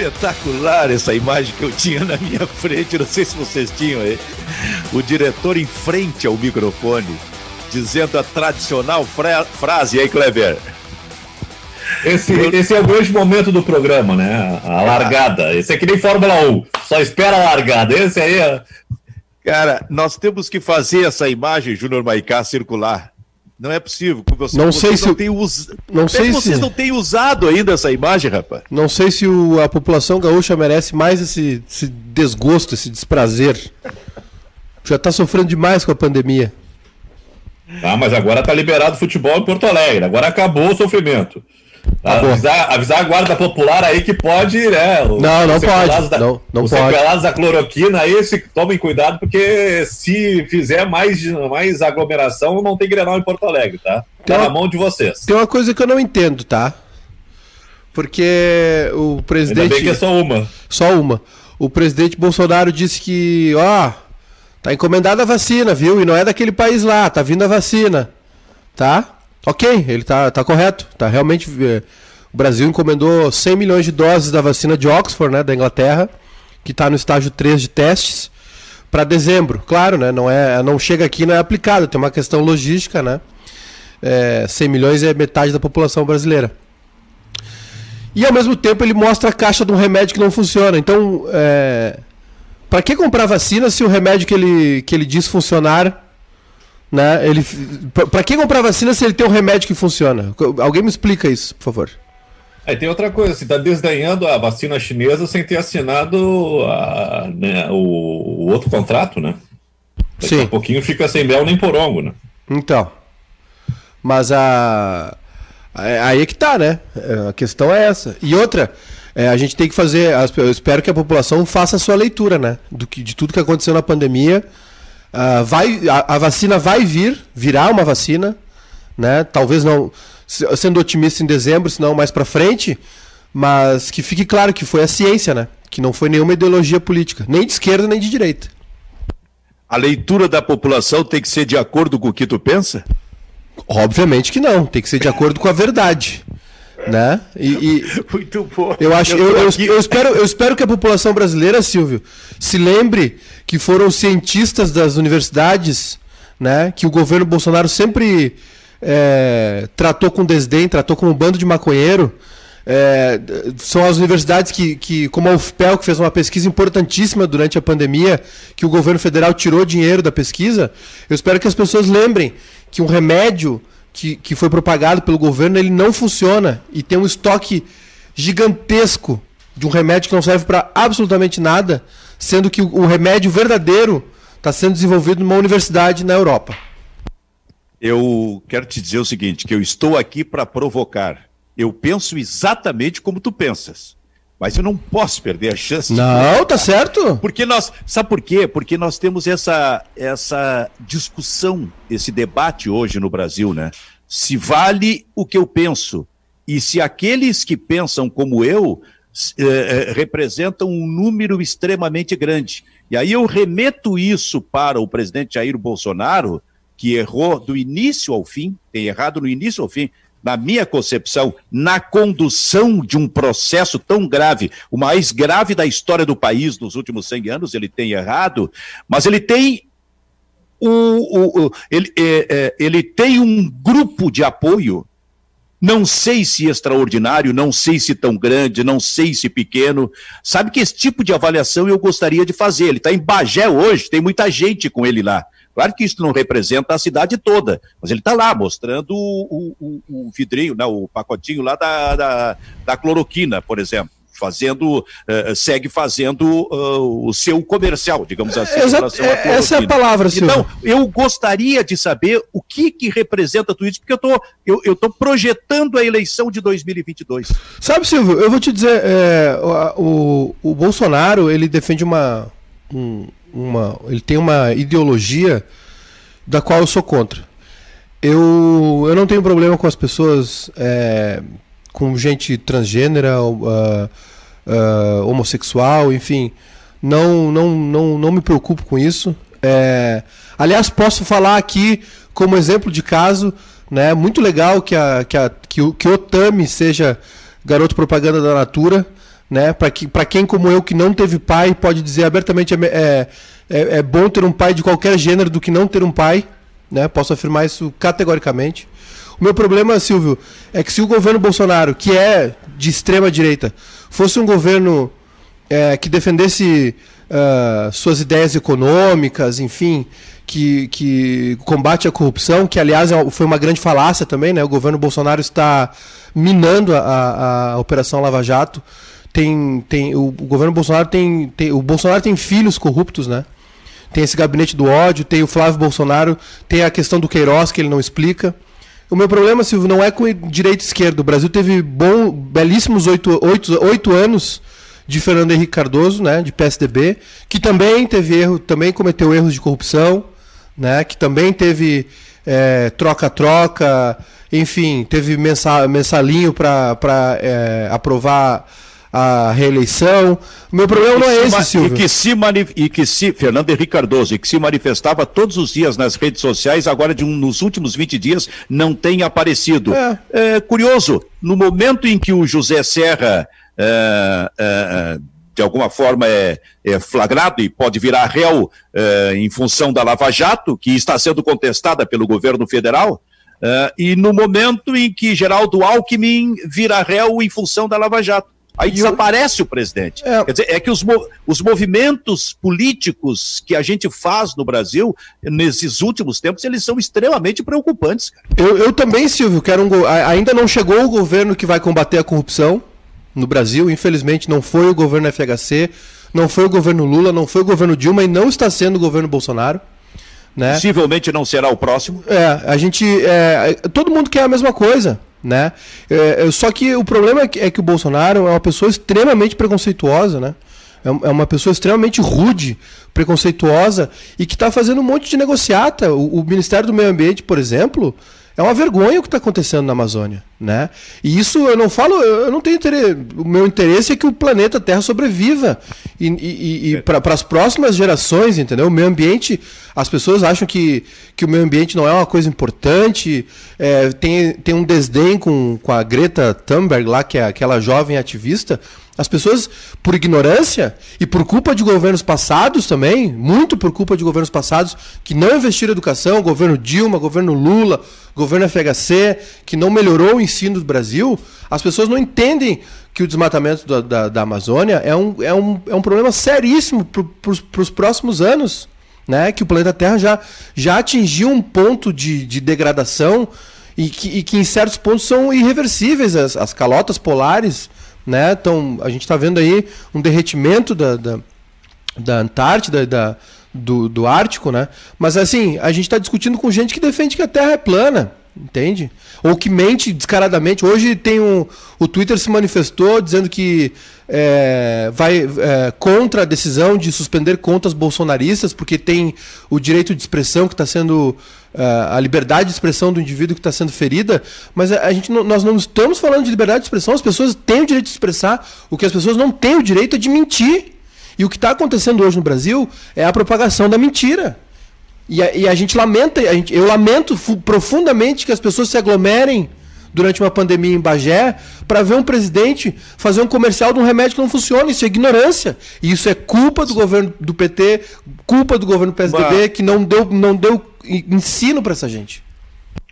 Espetacular essa imagem que eu tinha na minha frente, não sei se vocês tinham aí. O diretor em frente ao microfone, dizendo a tradicional fra frase, aí, Kleber? Esse, esse é o grande momento do programa, né? A largada. Esse é que nem Fórmula 1, só espera a largada. Esse aí é. Cara, nós temos que fazer essa imagem, Júnior Maicá, circular. Não é possível. Você, não sei se não, tem us... não sei vocês se... não têm usado ainda essa imagem, rapaz. Não sei se o, a população gaúcha merece mais esse, esse desgosto, esse desprazer. Já está sofrendo demais com a pandemia. Ah, mas agora está liberado o futebol em Porto Alegre. Agora acabou o sofrimento. Tá avisar, avisar, a guarda popular aí que pode, né? Não, não pode. Da, não, não os pode. sequelados da cloroquina aí, se, tomem cuidado, porque se fizer mais, mais aglomeração, não tem Grenal em Porto Alegre, tá? Tá na mão de vocês. Tem uma coisa que eu não entendo, tá? Porque o presidente. Ainda bem que é só uma. Só uma. O presidente Bolsonaro disse que, ó, tá encomendada a vacina, viu? E não é daquele país lá, tá vindo a vacina. Tá? Ok, ele está tá correto. Tá realmente. Eh, o Brasil encomendou 100 milhões de doses da vacina de Oxford, né, da Inglaterra, que está no estágio 3 de testes, para dezembro. Claro, né, não, é, não chega aqui não é aplicado, tem uma questão logística, né? É, 100 milhões é metade da população brasileira. E ao mesmo tempo ele mostra a caixa de um remédio que não funciona. Então, é, para que comprar vacina se o remédio que ele, que ele diz funcionar né? Ele, para que comprar vacina se ele tem um remédio que funciona? Alguém me explica isso, por favor. Aí tem outra coisa, você está desdenhando a vacina chinesa sem ter assinado a, né, o, o, outro contrato, né? Daqui Sim. a pouquinho fica sem mel nem porongo, né? Então. Mas a. Aí é que tá, né? A questão é essa. E outra, é, a gente tem que fazer. Eu espero que a população faça a sua leitura, né? Do que, de tudo que aconteceu na pandemia Uh, vai, a, a, vacina vai vir, virá uma vacina, né? Talvez não, sendo otimista em dezembro, senão mais para frente, mas que fique claro que foi a ciência, né? Que não foi nenhuma ideologia política, nem de esquerda nem de direita. A leitura da população tem que ser de acordo com o que tu pensa? Obviamente que não, tem que ser de acordo com a verdade. Né? E, e Muito bom. Eu acho, eu, eu, eu, espero, eu espero que a população brasileira, Silvio, se lembre que foram cientistas das universidades, né? Que o governo Bolsonaro sempre é, tratou com desdém, tratou como um bando de maconheiro. É, são as universidades que, que, como a UFPEL, que fez uma pesquisa importantíssima durante a pandemia, que o governo federal tirou dinheiro da pesquisa. Eu espero que as pessoas lembrem que um remédio que, que foi propagado pelo governo, ele não funciona e tem um estoque gigantesco de um remédio que não serve para absolutamente nada, sendo que o, remédio verdadeiro está sendo desenvolvido numa universidade na Europa. Eu quero te dizer o seguinte, que eu estou aqui para provocar. Eu penso exatamente como tu pensas. Mas eu não posso perder a chance. Não, tá certo. Porque nós, sabe por quê? Porque nós temos essa essa discussão, esse debate hoje no Brasil, né? Se vale o que eu penso e se aqueles que pensam como eu eh, eh, representam um número extremamente grande. E aí eu remeto isso para o presidente Jair Bolsonaro, que errou do início ao fim, tem errado no início ao fim, na minha concepção, na condução de um processo tão grave, o mais grave da história do país nos últimos 100 anos, ele tem errado, mas ele tem o, o, o ele, é, é, ele tem um grupo de apoio, não sei se extraordinário, não sei se tão grande, não sei se pequeno. Sabe que esse tipo de avaliação eu gostaria de fazer. Ele está em Bagé hoje, tem muita gente com ele lá. Claro que isso não representa a cidade toda, mas ele está lá mostrando o, o, o vidrinho, né, o pacotinho lá da, da, da cloroquina, por exemplo fazendo, uh, segue fazendo uh, o seu comercial, digamos assim. Exato, é, essa é a palavra, senhor. Então, eu gostaria de saber o que que representa tudo isso, porque eu tô, eu, eu tô projetando a eleição de 2022. Sabe, Silvio, eu vou te dizer, é, o, o Bolsonaro, ele defende uma, um, uma, ele tem uma ideologia da qual eu sou contra. Eu, eu não tenho problema com as pessoas, é, com gente transgênera, uh, uh, homossexual, enfim. Não, não, não, não me preocupo com isso. É, aliás, posso falar aqui como exemplo de caso, né? Muito legal que, a, que, a, que, o, que Otami seja garoto propaganda da Natura né? Para que, quem como eu que não teve pai pode dizer abertamente é, é, é, é bom ter um pai de qualquer gênero do que não ter um pai, né? Posso afirmar isso categoricamente. O meu problema, Silvio, é que se o governo Bolsonaro, que é de extrema direita, fosse um governo é, que defendesse uh, suas ideias econômicas, enfim, que, que combate a corrupção, que aliás é foi uma grande falácia também, né? O governo Bolsonaro está minando a, a, a Operação Lava Jato. Tem, tem, o, governo Bolsonaro tem, tem. O Bolsonaro tem filhos corruptos, né? Tem esse gabinete do ódio, tem o Flávio Bolsonaro, tem a questão do Queiroz, que ele não explica. O meu problema, Silvio, não é com direita e esquerda. O Brasil teve bom, belíssimos oito, oito, oito anos de Fernando Henrique Cardoso, né, de PSDB, que também teve erro, também cometeu erros de corrupção, né, que também teve é, troca-troca, enfim, teve mensal, mensalinho para é, aprovar a reeleição. O meu problema não é esse, Silvio. E que, se e que se, Fernando Henrique Cardoso, e que se manifestava todos os dias nas redes sociais, agora de um, nos últimos 20 dias não tem aparecido. É. é curioso, no momento em que o José Serra é, é, de alguma forma é, é, flagrado e pode virar réu é, em função da Lava Jato, que está sendo contestada pelo governo federal, e no momento em que Geraldo Alckmin vira réu em função da Lava Jato. Aí desaparece o presidente. É. Quer dizer, é que os, os movimentos políticos que a gente faz no Brasil, nesses últimos tempos, eles são extremamente preocupantes. Eu, eu também, Silvio, quero um, ainda não chegou o governo que vai combater a corrupção no Brasil. Infelizmente, não foi o governo FHC, não foi o governo Lula, não foi o governo Dilma e não está sendo o governo Bolsonaro. Né? Possivelmente não será o próximo. É, a gente. É, todo mundo quer a mesma coisa. Né? É, é, só que o problema é que, é que, o Bolsonaro é uma pessoa extremamente preconceituosa, né? É, é uma pessoa extremamente rude, preconceituosa e que está fazendo um monte de negociata. O, o Ministério do Meio Ambiente, por exemplo, é uma vergonha o que está acontecendo na Amazônia, né? E isso eu não falo, eu não tenho interesse. O meu interesse é que o planeta Terra sobreviva e, e, e para as próximas gerações, entendeu? O meio ambiente, as pessoas acham que, que o meio ambiente não é uma coisa importante, é, tem, tem um desdém com, com a Greta Thunberg lá, que é aquela jovem ativista, as pessoas, por ignorância e por culpa de governos passados também, muito por culpa de governos passados que não investiram em educação, governo Dilma, governo Lula, governo FHC, que não melhorou o ensino do Brasil, as pessoas não entendem que o desmatamento da, da, da Amazônia é um, é, um, é um problema seríssimo para os próximos anos. Né? Que o planeta Terra já, já atingiu um ponto de, de degradação e que, e que, em certos pontos são irreversíveis. As, as calotas polares né? Então, a gente está vendo aí um derretimento da, da, da Antártida, da, do, do Ártico, né? Mas assim, a gente está discutindo com gente que defende que a Terra é plana, entende? Ou que mente descaradamente. Hoje tem um. O Twitter se manifestou dizendo que é, vai é, contra a decisão de suspender contas bolsonaristas, porque tem o direito de expressão que está sendo a liberdade de expressão do indivíduo que está sendo ferida, mas a, gente nós não estamos falando de liberdade de expressão, as pessoas têm o direito de expressar, o que as pessoas não têm o direito é de mentir. E o que está acontecendo hoje no Brasil é a propagação da mentira. E a, e a gente lamenta, a gente, eu lamento profundamente que as pessoas se aglomerem durante uma pandemia em Bagé para ver um presidente fazer um comercial de um remédio que não funciona. Isso é ignorância. E isso é culpa do governo do PT, culpa do governo PSDB, que não deu, não deu ensino para essa gente.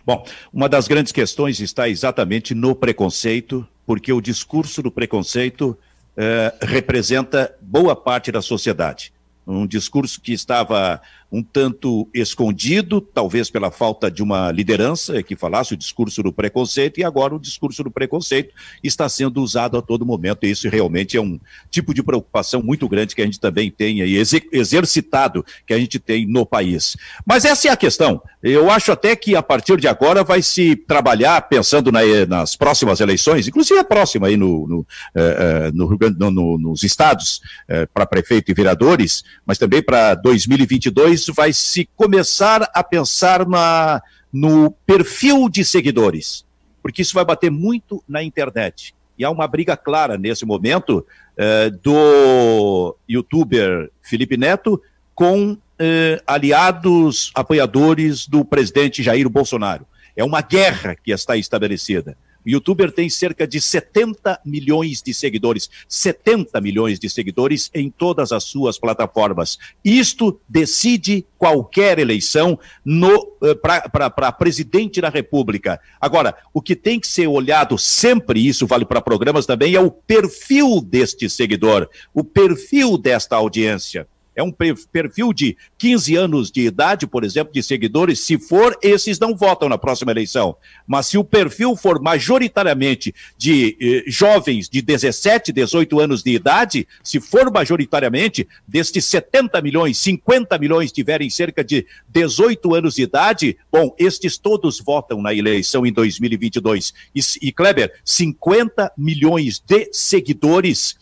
Bom, uma das grandes questões está exatamente no preconceito, porque o discurso do preconceito eh, representa boa parte da sociedade. Um discurso que estava um tanto escondido, talvez pela falta de uma liderança que falasse o discurso do preconceito, e agora o discurso do preconceito está sendo usado a todo momento, e isso realmente é um tipo de preocupação muito grande que a gente também tem aí, exercitado, que a gente tem no país. Mas essa é a questão. Eu acho até que a partir de agora vai se trabalhar, pensando na, nas próximas eleições, inclusive a próxima aí no, no, eh, eh, no, no nos estados, eh, para prefeito e vereadores, mas também para 2022 isso vai se começar a pensar na, no perfil de seguidores, porque isso vai bater muito na internet. E há uma briga clara nesse momento eh, do youtuber Felipe Neto com eh, aliados, apoiadores do presidente Jair Bolsonaro. É uma guerra que está estabelecida. Youtuber tem cerca de 70 milhões de seguidores. 70 milhões de seguidores em todas as suas plataformas. Isto decide qualquer eleição eh, para presidente da República. Agora, o que tem que ser olhado sempre, isso vale para programas também, é o perfil deste seguidor, o perfil desta audiência é um perfil de 15 anos de idade, por exemplo, de seguidores, se for, esses não votam na próxima eleição. Mas se o perfil for majoritariamente de eh, jovens de 17, 18 anos de idade, se for majoritariamente, destes 70 milhões, 50 milhões tiverem cerca de 18 anos de idade, bom, estes todos votam na eleição em 2022. E, e Kleber, 50 milhões de seguidores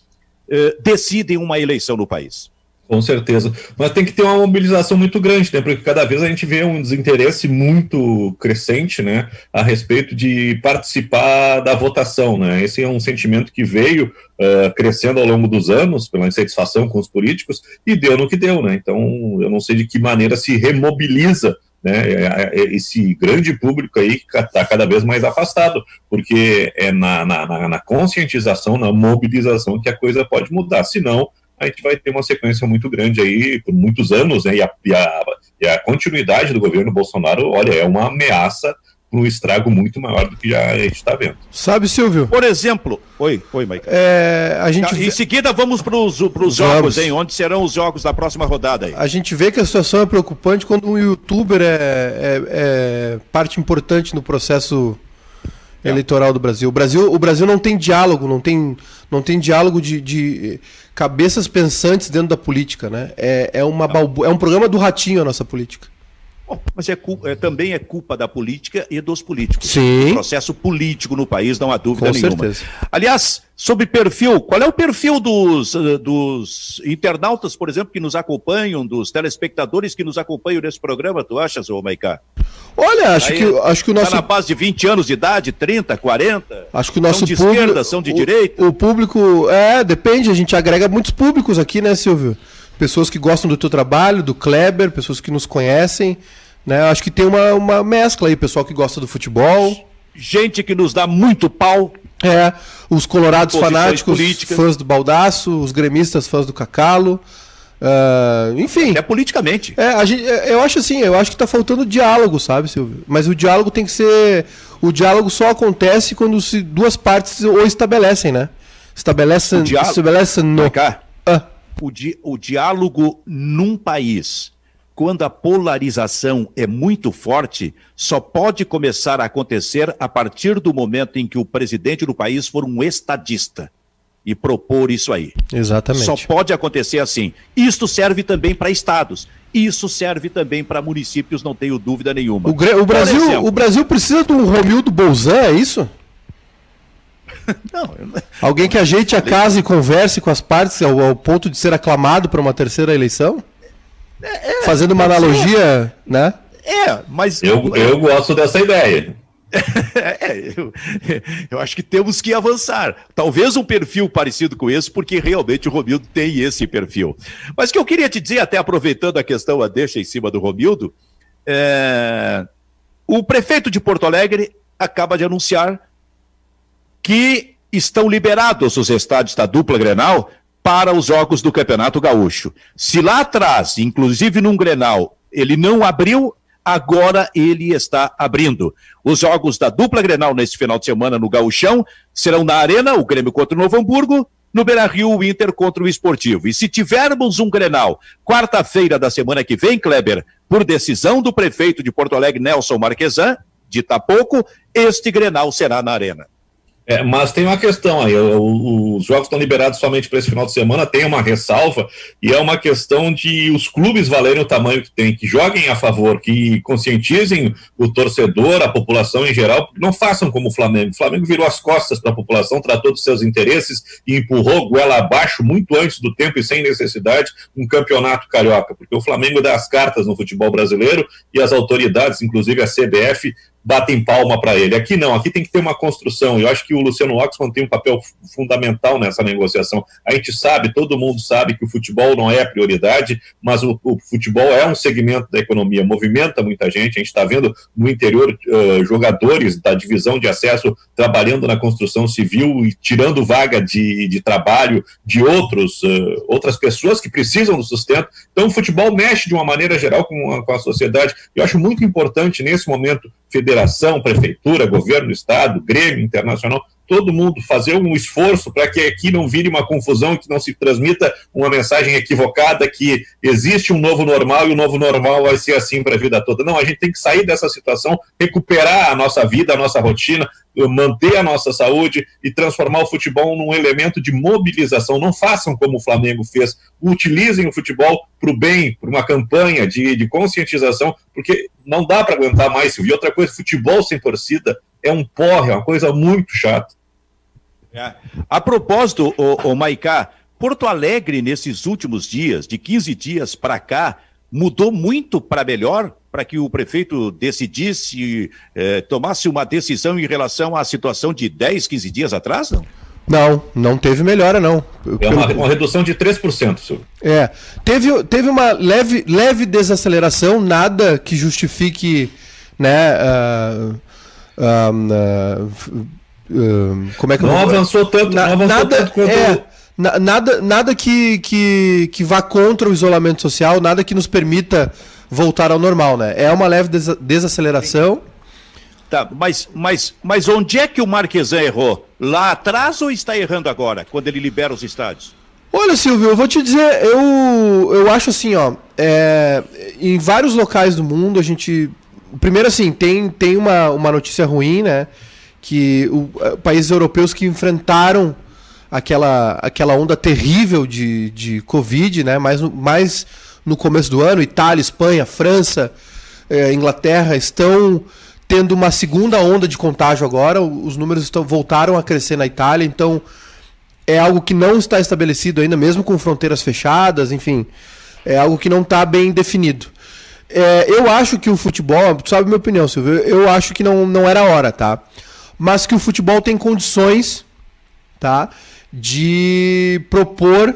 eh, decidem uma eleição no país. Com certeza. Mas tem que ter uma mobilização muito grande, né? Porque cada vez a gente vê um desinteresse muito crescente, né? A respeito de participar da votação, né? Esse é um sentimento que veio uh, crescendo ao longo dos anos, pela insatisfação com os políticos, e deu no que deu, né? Então, eu não sei de que maneira se remobiliza né, é, é, esse grande público aí que está cada vez mais afastado, porque é na, na, na, conscientização, na mobilização que a coisa pode mudar, senão a gente vai ter uma sequência muito grande aí por muitos anos, né? E a, e a, e a continuidade do governo Bolsonaro, olha, é uma ameaça para um estrago muito maior do que já a gente está vendo. Sabe, Silvio? Por exemplo, oi, oi, Mike. É, a gente Em seguida vamos para os jogos, hein? Onde serão os jogos da próxima rodada aí? A gente vê que a situação é preocupante quando um youtuber é, é, é parte importante no processo é. eleitoral do Brasil. O Brasil, o Brasil não tem diálogo, não tem, não tem diálogo de, de cabeças pensantes dentro da política, né? É, é, uma balbu... é um programa do ratinho a nossa política. Bom, mas é, é, também é culpa da política e dos políticos. Sim. O processo político no país, não há dúvida Com nenhuma. Certeza. Aliás, sobre perfil, qual é o perfil dos, eh, dos internautas, por exemplo, que nos acompanham, dos telespectadores que nos acompanham nesse programa, tu achas, ô Maicá? Olha, acho Aí, que, acho que o nosso. Está na base de 20 anos de idade, 30, 40? Acho que o nosso são de público... esquerda, são de o, direita? O público. É, depende, a gente agrega muitos públicos aqui, né, Silvio? Pessoas que gostam do teu trabalho, do Kleber, pessoas que nos conhecem. Né? Acho que tem uma, uma mescla aí, pessoal que gosta do futebol. Gente que nos dá muito pau. É, os colorados fanáticos, políticas. fãs do Baldaço, os gremistas, fãs do Cacalo. Uh, enfim. É politicamente. É, gente, é, eu acho assim, eu acho que está faltando diálogo, sabe, Silvio? Mas o diálogo tem que ser. O diálogo só acontece quando se duas partes o estabelecem, né? Estabelecem. Estabelecem no. Ah. O, di... o diálogo num país quando a polarização é muito forte, só pode começar a acontecer a partir do momento em que o presidente do país for um estadista e propor isso aí. Exatamente. Só pode acontecer assim. Isto serve também para estados. Isso serve também para municípios, não tenho dúvida nenhuma. O, o Brasil, exemplo, o Brasil precisa de um Romildo Bolzan, é isso? não, eu... Alguém que ajeite a casa e converse com as partes ao, ao ponto de ser aclamado para uma terceira eleição? É, é, Fazendo uma analogia, né? É, mas. Eu, eu gosto dessa ideia. é, eu, eu, acho que temos que avançar. Talvez um perfil parecido com esse, porque realmente o Romildo tem esse perfil. Mas o que eu queria te dizer, até aproveitando a questão, a deixa em cima do Romildo, é... o prefeito de Porto Alegre acaba de anunciar que estão liberados os estádios da dupla Grenal para os jogos do Campeonato Gaúcho. Se lá atrás, inclusive num Grenal, ele não abriu, agora ele está abrindo. Os jogos da dupla Grenal nesse final de semana no Gaúchão serão na Arena, o Grêmio contra o Novo Hamburgo, no Beira-Rio, o Inter contra o Esportivo. E se tivermos um Grenal quarta-feira da semana que vem, Kleber, por decisão do prefeito de Porto Alegre, Nelson Marquesan, de pouco, este Grenal será na Arena. É, mas tem uma questão aí, os jogos estão liberados somente para esse final de semana, tem uma ressalva, e é uma questão de os clubes valerem o tamanho que tem, que joguem a favor, que conscientizem o torcedor, a população em geral, não façam como o Flamengo. O Flamengo virou as costas para a população, tratou dos seus interesses e empurrou goela abaixo, muito antes do tempo e sem necessidade, um campeonato carioca, porque o Flamengo dá as cartas no futebol brasileiro e as autoridades, inclusive a CBF, batem palma para ele. Aqui não, aqui tem que ter uma construção. Eu acho que o Luciano Oxman tem um papel fundamental nessa negociação. A gente sabe, todo mundo sabe que o futebol não é a prioridade, mas o, o futebol é um segmento da economia, movimenta muita gente. A gente está vendo no interior uh, jogadores da divisão de acesso trabalhando na construção civil e tirando vaga de, de trabalho de outros, uh, outras pessoas que precisam do sustento. Então, o futebol mexe de uma maneira geral com a, com a sociedade. Eu acho muito importante, nesse momento, federação, prefeitura, governo, estado, Grêmio, internacional, todo mundo fazer um esforço para que aqui não vire uma confusão que não se transmita uma mensagem equivocada que existe um novo normal e o novo normal vai ser assim para a vida toda. Não, a gente tem que sair dessa situação, recuperar a nossa vida, a nossa rotina, manter a nossa saúde e transformar o futebol num elemento de mobilização. Não façam como o Flamengo fez, utilizem o futebol para o bem, para uma campanha de, de conscientização, porque não dá para aguentar mais. E outra coisa, futebol sem torcida é um porre, é uma coisa muito chata. É. A propósito, o, o Maicá, Porto Alegre, nesses últimos dias, de 15 dias para cá, mudou muito para melhor para que o prefeito decidisse, eh, tomasse uma decisão em relação à situação de 10, 15 dias atrás, não? Não, não teve melhora, não. É uma, uma redução de 3%, senhor. É. Teve, teve uma leve, leve desaceleração, nada que justifique, né? Uh, uh, uh, como é que não avançou tanto, na, não avançou nada, tanto quanto. É, na, nada nada que, que, que vá contra o isolamento social, nada que nos permita voltar ao normal, né? É uma leve desaceleração. Tá, mas, mas, mas onde é que o Marquesan errou? Lá atrás ou está errando agora, quando ele libera os estádios? Olha, Silvio, eu vou te dizer, eu, eu acho assim, ó, é, em vários locais do mundo a gente. Primeiro, assim, tem, tem uma, uma notícia ruim, né? Que o, é, países europeus que enfrentaram aquela, aquela onda terrível de, de Covid, né? Mais, mais no começo do ano, Itália, Espanha, França, é, Inglaterra estão tendo uma segunda onda de contágio agora. Os números estão, voltaram a crescer na Itália, então é algo que não está estabelecido ainda, mesmo com fronteiras fechadas, enfim. É algo que não está bem definido. É, eu acho que o futebol, tu sabe a minha opinião, Silvio, eu acho que não, não era hora, tá? Mas que o futebol tem condições, tá? De propor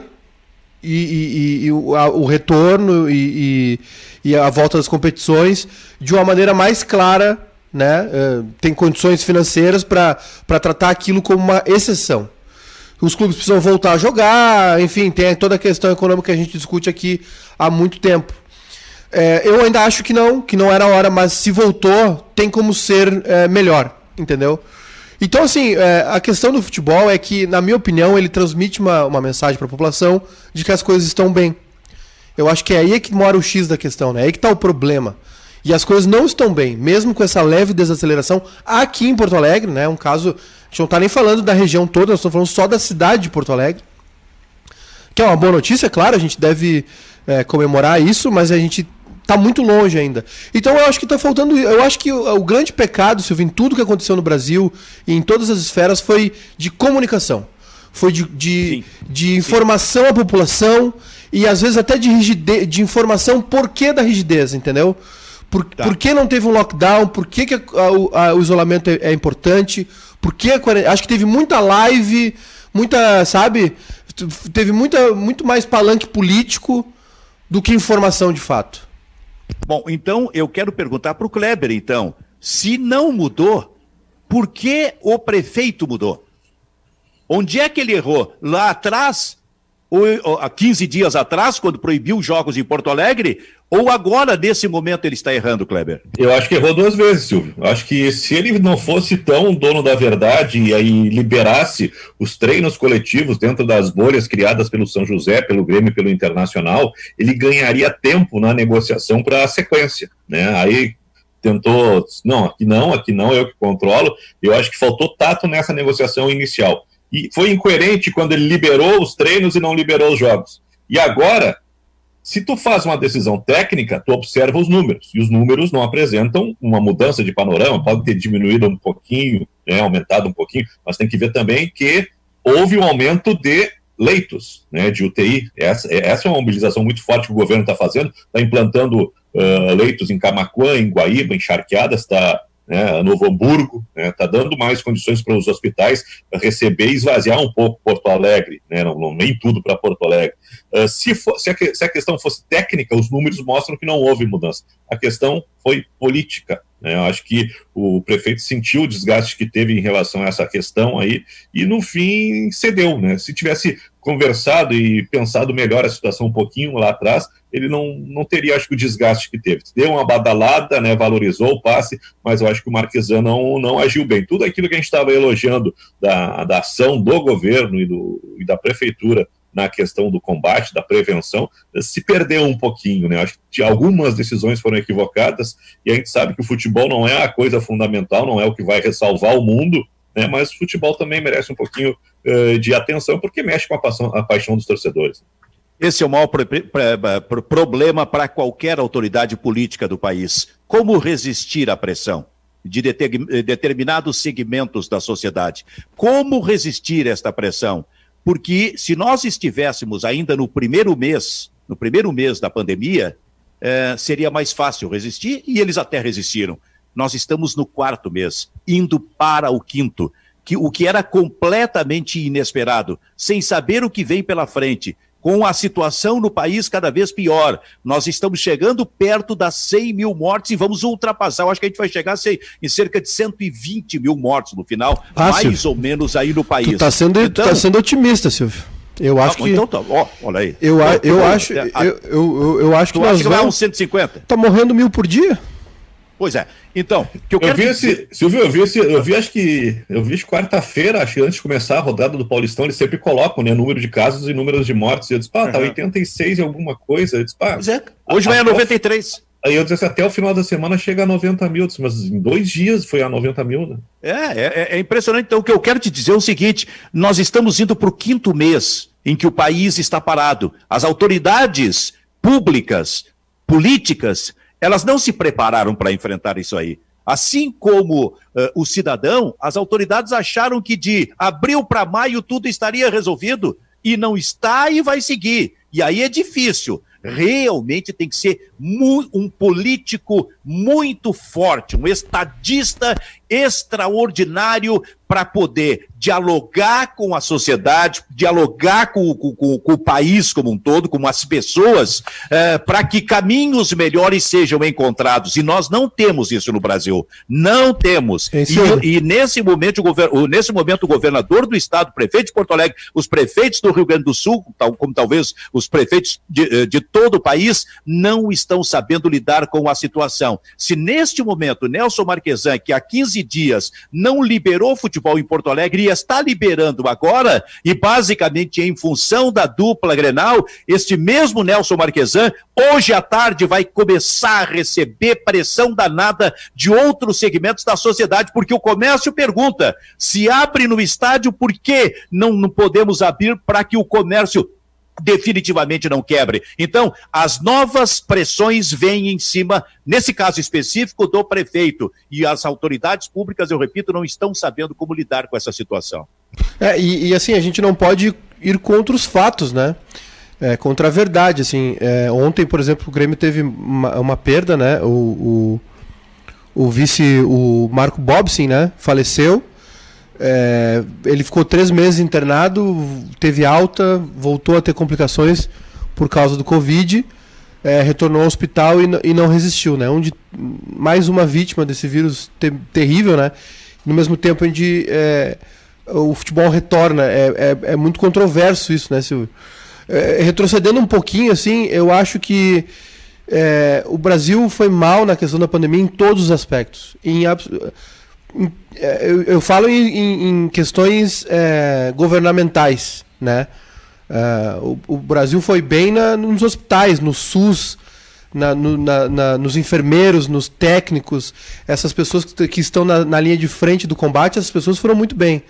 e, e, e o, a, o, retorno e, e, a volta das competições de uma maneira mais clara né, uh, tem condições financeiras para tratar aquilo como uma exceção. Os clubes precisam voltar a jogar, enfim, tem toda a questão econômica que a gente discute aqui há muito tempo. É, eu ainda acho que não, que não era a hora, mas se voltou, tem como ser é, melhor, entendeu? Então, assim, é, a questão do futebol é que, na minha opinião, ele transmite uma, uma mensagem para a população de que as coisas estão bem. Eu acho que é aí que mora o X da questão, né? É aí que está o problema. E as coisas não estão bem, mesmo com essa leve desaceleração aqui em Porto Alegre, né? Um caso, a gente não está nem falando da região toda, nós estamos falando só da cidade de Porto Alegre. Que é uma boa notícia, claro, a gente deve é, comemorar isso, mas a gente está muito longe ainda. Então eu acho que está faltando. Eu acho que o, o, grande pecado, Silvio, em tudo que aconteceu no Brasil e em todas as esferas foi de comunicação. Foi de, de, de informação à população e às vezes até de rigidez, de informação por que da rigidez, entendeu? Por, tá. por que não teve um lockdown? Por que, que a, a, a, o isolamento é, é, importante? Por que Acho que teve muita live, muita, sabe? Teve muita, muito mais palanque político do que informação de fato. Bom, então eu quero perguntar para o Kleber, então. Se não mudou, por que o prefeito mudou? Onde é que ele errou? Lá atrás, ou, há 15 dias atrás, quando proibiu os jogos em Porto Alegre, ou agora, nesse momento, ele está errando, Kleber? Eu acho que errou duas vezes, Silvio. Acho que se ele não fosse tão dono da verdade e aí liberasse os treinos coletivos dentro das bolhas criadas pelo São José, pelo Grêmio e pelo Internacional, ele ganharia tempo na negociação para a sequência. Né? Aí tentou, não, aqui não, aqui não, eu que controlo. Eu acho que faltou tato nessa negociação inicial e foi incoerente quando ele liberou os treinos e não liberou os jogos. E agora, se tu faz uma decisão técnica, tu observa os números, e os números não apresentam uma mudança de panorama, pode ter diminuído um pouquinho, né, aumentado um pouquinho, mas tem que ver também que houve um aumento de leitos né, de UTI. Essa, essa é uma mobilização muito forte que o governo está fazendo, está implantando uh, leitos em Camacuã, em Guaíba, em Charqueadas, está né, Novo Hamburgo, está né, tá dando mais condições para os hospitais receber e esvaziar um pouco Porto Alegre, né, não, não nem tudo para Porto Alegre. Uh, se, for, se, a, se, a, questão fosse técnica, os números mostram que não houve mudança. A questão foi política. Né, eu acho que o prefeito sentiu o desgaste que teve em relação a essa questão aí e, no fim, cedeu. Né? Se tivesse conversado e pensado melhor a situação um pouquinho lá atrás, ele não, não teria, acho que, o desgaste que teve. Deu uma badalada, né, valorizou o passe, mas eu acho que o Marquesan não, não agiu bem. Tudo aquilo que a gente estava elogiando da, da ação do governo e, do, e da prefeitura na questão do combate, da prevenção, se perdeu um pouquinho, né? Acho que algumas decisões foram equivocadas e a gente sabe que o futebol não é a coisa fundamental, não é o que vai ressalvar o mundo, né? Mas o futebol também merece um pouquinho uh, de atenção porque mexe com a paixão, a paixão dos torcedores. Esse é o maior problema para qualquer autoridade política do país. Como resistir à pressão de determinados segmentos da sociedade? Como resistir a esta pressão? Porque se nós estivéssemos ainda no primeiro mês, no primeiro mês da pandemia, eh, seria mais fácil resistir e eles até resistiram. Nós estamos no quarto mês, indo para o quinto, que, o que era completamente inesperado, sem saber o que vem pela frente com a situação no país cada vez pior. Nós estamos chegando perto das 100 mil mortes e vamos ultrapassar. Eu acho que a gente vai chegar em cerca de 120 mil mortes no final, ah, mais ou menos aí no país. Tu está sendo, então... tá sendo otimista, Silvio. Eu ah, acho que. Então tá, ó, olha aí. Eu, eu, eu acho, eu, eu, eu, acho que nós acha que vai uns 150? Tá morrendo mil por dia? Pois é. Então, que eu, eu vi esse, Silvio, eu vi esse, eu vi acho que eu vi quarta-feira, acho que antes de começar a rodada do Paulistão, eles sempre colocam, né, número de casos e números de mortes. E eu disse, pá, uhum. tá 86 e alguma coisa. Eu disse, pá, pois é. Hoje vai a 93. Aí eu disse até o final da semana chega a 90 mil, mas em dois dias foi a 90 mil, né? É, é, é impressionante. Então, o que eu quero te dizer é o seguinte: nós estamos indo para o quinto mês em que o país está parado. As autoridades públicas, políticas, elas não se prepararam para enfrentar isso aí. Assim como uh, o cidadão, as autoridades acharam que de abril para maio tudo estaria resolvido e não está e vai seguir. E aí é difícil. Realmente tem que ser um político muito forte, um estadista extraordinário para poder dialogar com a sociedade, dialogar com, com, com, o país como um todo, com as pessoas, é, para que caminhos melhores sejam encontrados. E nós não temos isso no Brasil. Não temos. E, e, nesse, momento, o nesse momento, o governador do estado, o prefeito de Porto Alegre, os prefeitos do Rio Grande do Sul, tal, como talvez os prefeitos de, de todo o país, não estão sabendo lidar com a situação. Se neste momento Nelson Marquesan, que há 15 dias não liberou futebol em Porto Alegre e está liberando agora, e basicamente em função da dupla Grenal, este mesmo Nelson Marquesan, hoje à tarde vai começar a receber pressão danada de outros segmentos da sociedade, porque o comércio pergunta: se abre no estádio, por que não, não podemos abrir para que o comércio definitivamente não quebre. Então, as novas pressões vêm em cima, nesse caso específico, do prefeito. E as autoridades públicas, eu repito, não estão sabendo como lidar com essa situação. É, e, e assim, a gente não pode ir contra os fatos, né? É, contra a verdade, assim. É, ontem, por exemplo, o Grêmio teve uma, uma perda, né? O, o, o vice, o Marco Bobsin, né? Faleceu. É, ele ficou três meses internado, teve alta, voltou a ter complicações por causa do Covid, é, retornou ao hospital e, e, não resistiu, né? Onde mais uma vítima desse vírus ter, terrível, né? No mesmo tempo, onde é, o futebol retorna, é, é, é, muito controverso isso, né, Silvio? É, retrocedendo um pouquinho, assim, eu acho que o Brasil foi mal na questão da pandemia em todos os aspectos. Em, é, eu, eu falo em, em questões é, governamentais, né? É, o, o, Brasil foi bem na, nos hospitais, no SUS, na, no, na, na, nos enfermeiros, nos técnicos, essas pessoas que, que estão na, na, linha de frente do combate, essas pessoas foram muito bem.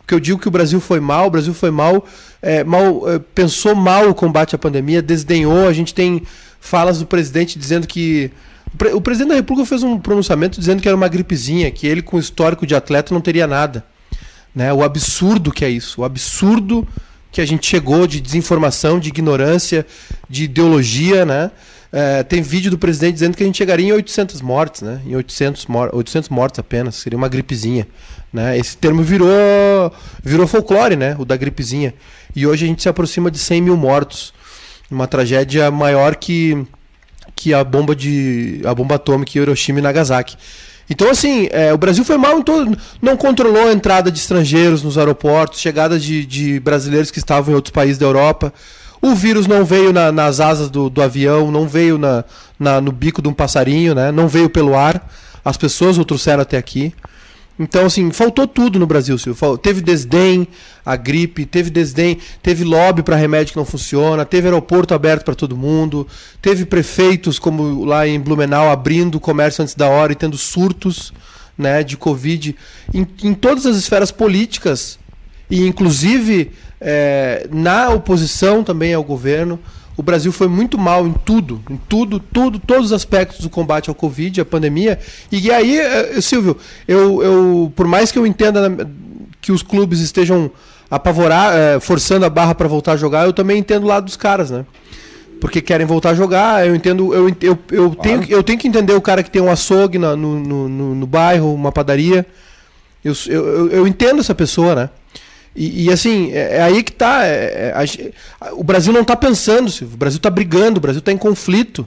O que eu digo que o Brasil foi mal, o Brasil foi mal, é, mal é, pensou mal o combate à pandemia, desdenhou. A gente tem falas do presidente dizendo que o presidente da República fez um pronunciamento dizendo que era uma gripezinha, que ele, com histórico de atleta, não teria nada. Né? O absurdo que é isso, o absurdo que a gente chegou, de desinformação, de ignorância, de ideologia, né? É, tem vídeo do presidente dizendo que a gente chegaria em 800 mortes, né? Em 800, mor 800 mortes apenas, seria uma gripezinha, né? Esse termo virou virou folclore, né? O da gripezinha. E hoje a gente se aproxima de 100 mil mortos, uma tragédia maior que que a bomba de a bomba atômica em Hiroshima e Nagasaki. Então, assim, é, o Brasil foi mal em todo. Não controlou a entrada de estrangeiros nos aeroportos, chegada de, de brasileiros que estavam em outros países da Europa. O vírus não veio na, nas asas do, do, avião, não veio na, na, no bico de um passarinho, né? não veio pelo ar. As pessoas o trouxeram até aqui. Então, assim, faltou tudo no Brasil, Silvio. Teve desdém, a gripe, teve desdém, teve lobby para remédio que não funciona, teve aeroporto aberto para todo mundo, teve prefeitos, como lá em Blumenau, abrindo comércio antes da hora e tendo surtos né, de Covid em, em todas as esferas políticas, e inclusive é, na oposição também ao governo. O Brasil foi muito mal em tudo, em tudo, tudo, todos os aspectos do combate ao Covid, à pandemia. E aí, eh, Silvio, eu, eu por mais que eu entenda que os clubes estejam apavorar, é, forçando a barra para voltar a jogar, eu também entendo o lado dos caras, né? Porque querem voltar a jogar, eu entendo, eu, eu, eu, claro. tenho, eu tenho que entender o cara que tem um açougue no, no, no, no bairro, uma padaria. Eu, eu, eu entendo essa pessoa, né? E, e, assim, é, é, aí que tá. É, é, o Brasil não está pensando, Silvio. o Brasil está brigando, o Brasil está em conflito.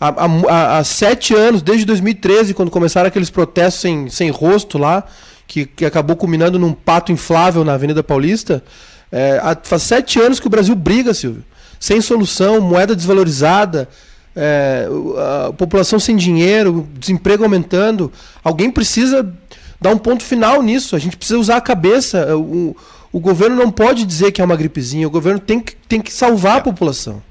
Há, há, há, sete anos, desde 2013, quando começaram aqueles protestos sem, sem rosto lá, que, que acabou culminando num pato inflável na Avenida Paulista, é, há, faz sete anos que o Brasil briga, Silvio. Sem solução, moeda desvalorizada, é, a população sem dinheiro, desemprego aumentando. Alguém precisa dar um ponto final nisso. A gente precisa usar a cabeça. O, o governo não pode dizer que é uma gripezinha, o governo tem que, tem que salvar é. a população.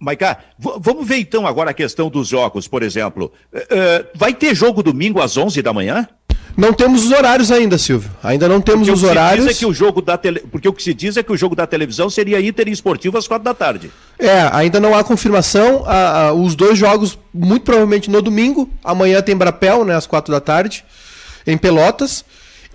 Maiká, vamos ver então agora a questão dos jogos, por exemplo. Uh, vai ter jogo domingo às 11 da manhã? Não temos os horários ainda, Silvio. Ainda não temos os horários. É que o jogo da tele... Porque o que se diz é que o jogo da televisão seria Inter e Esportivo às quatro da tarde. É, ainda não há confirmação. os dois jogos, muito provavelmente no domingo. Amanhã tem Brapel, né, às quatro da tarde, em Pelotas.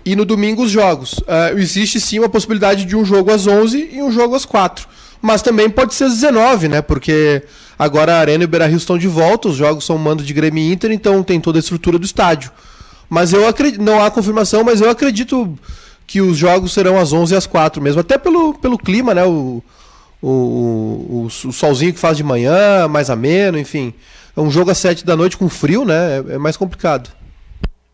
E no domingo os jogos. Uh, existe sim uma possibilidade de um jogo às 11 e um jogo às 4. Mas também pode ser às 19, né? Porque agora a Arena e o Beira-Rio estão de volta, os jogos são mando de Grêmio e Inter, então tem toda a estrutura do estádio. Mas eu acredito, não há confirmação, mas eu acredito que os jogos serão às 11 e às 4 mesmo, até pelo, pelo clima, né? O, o, o, o, solzinho que faz de manhã, mais ameno, enfim. É um jogo às 7 da noite com frio, né? É, é mais complicado.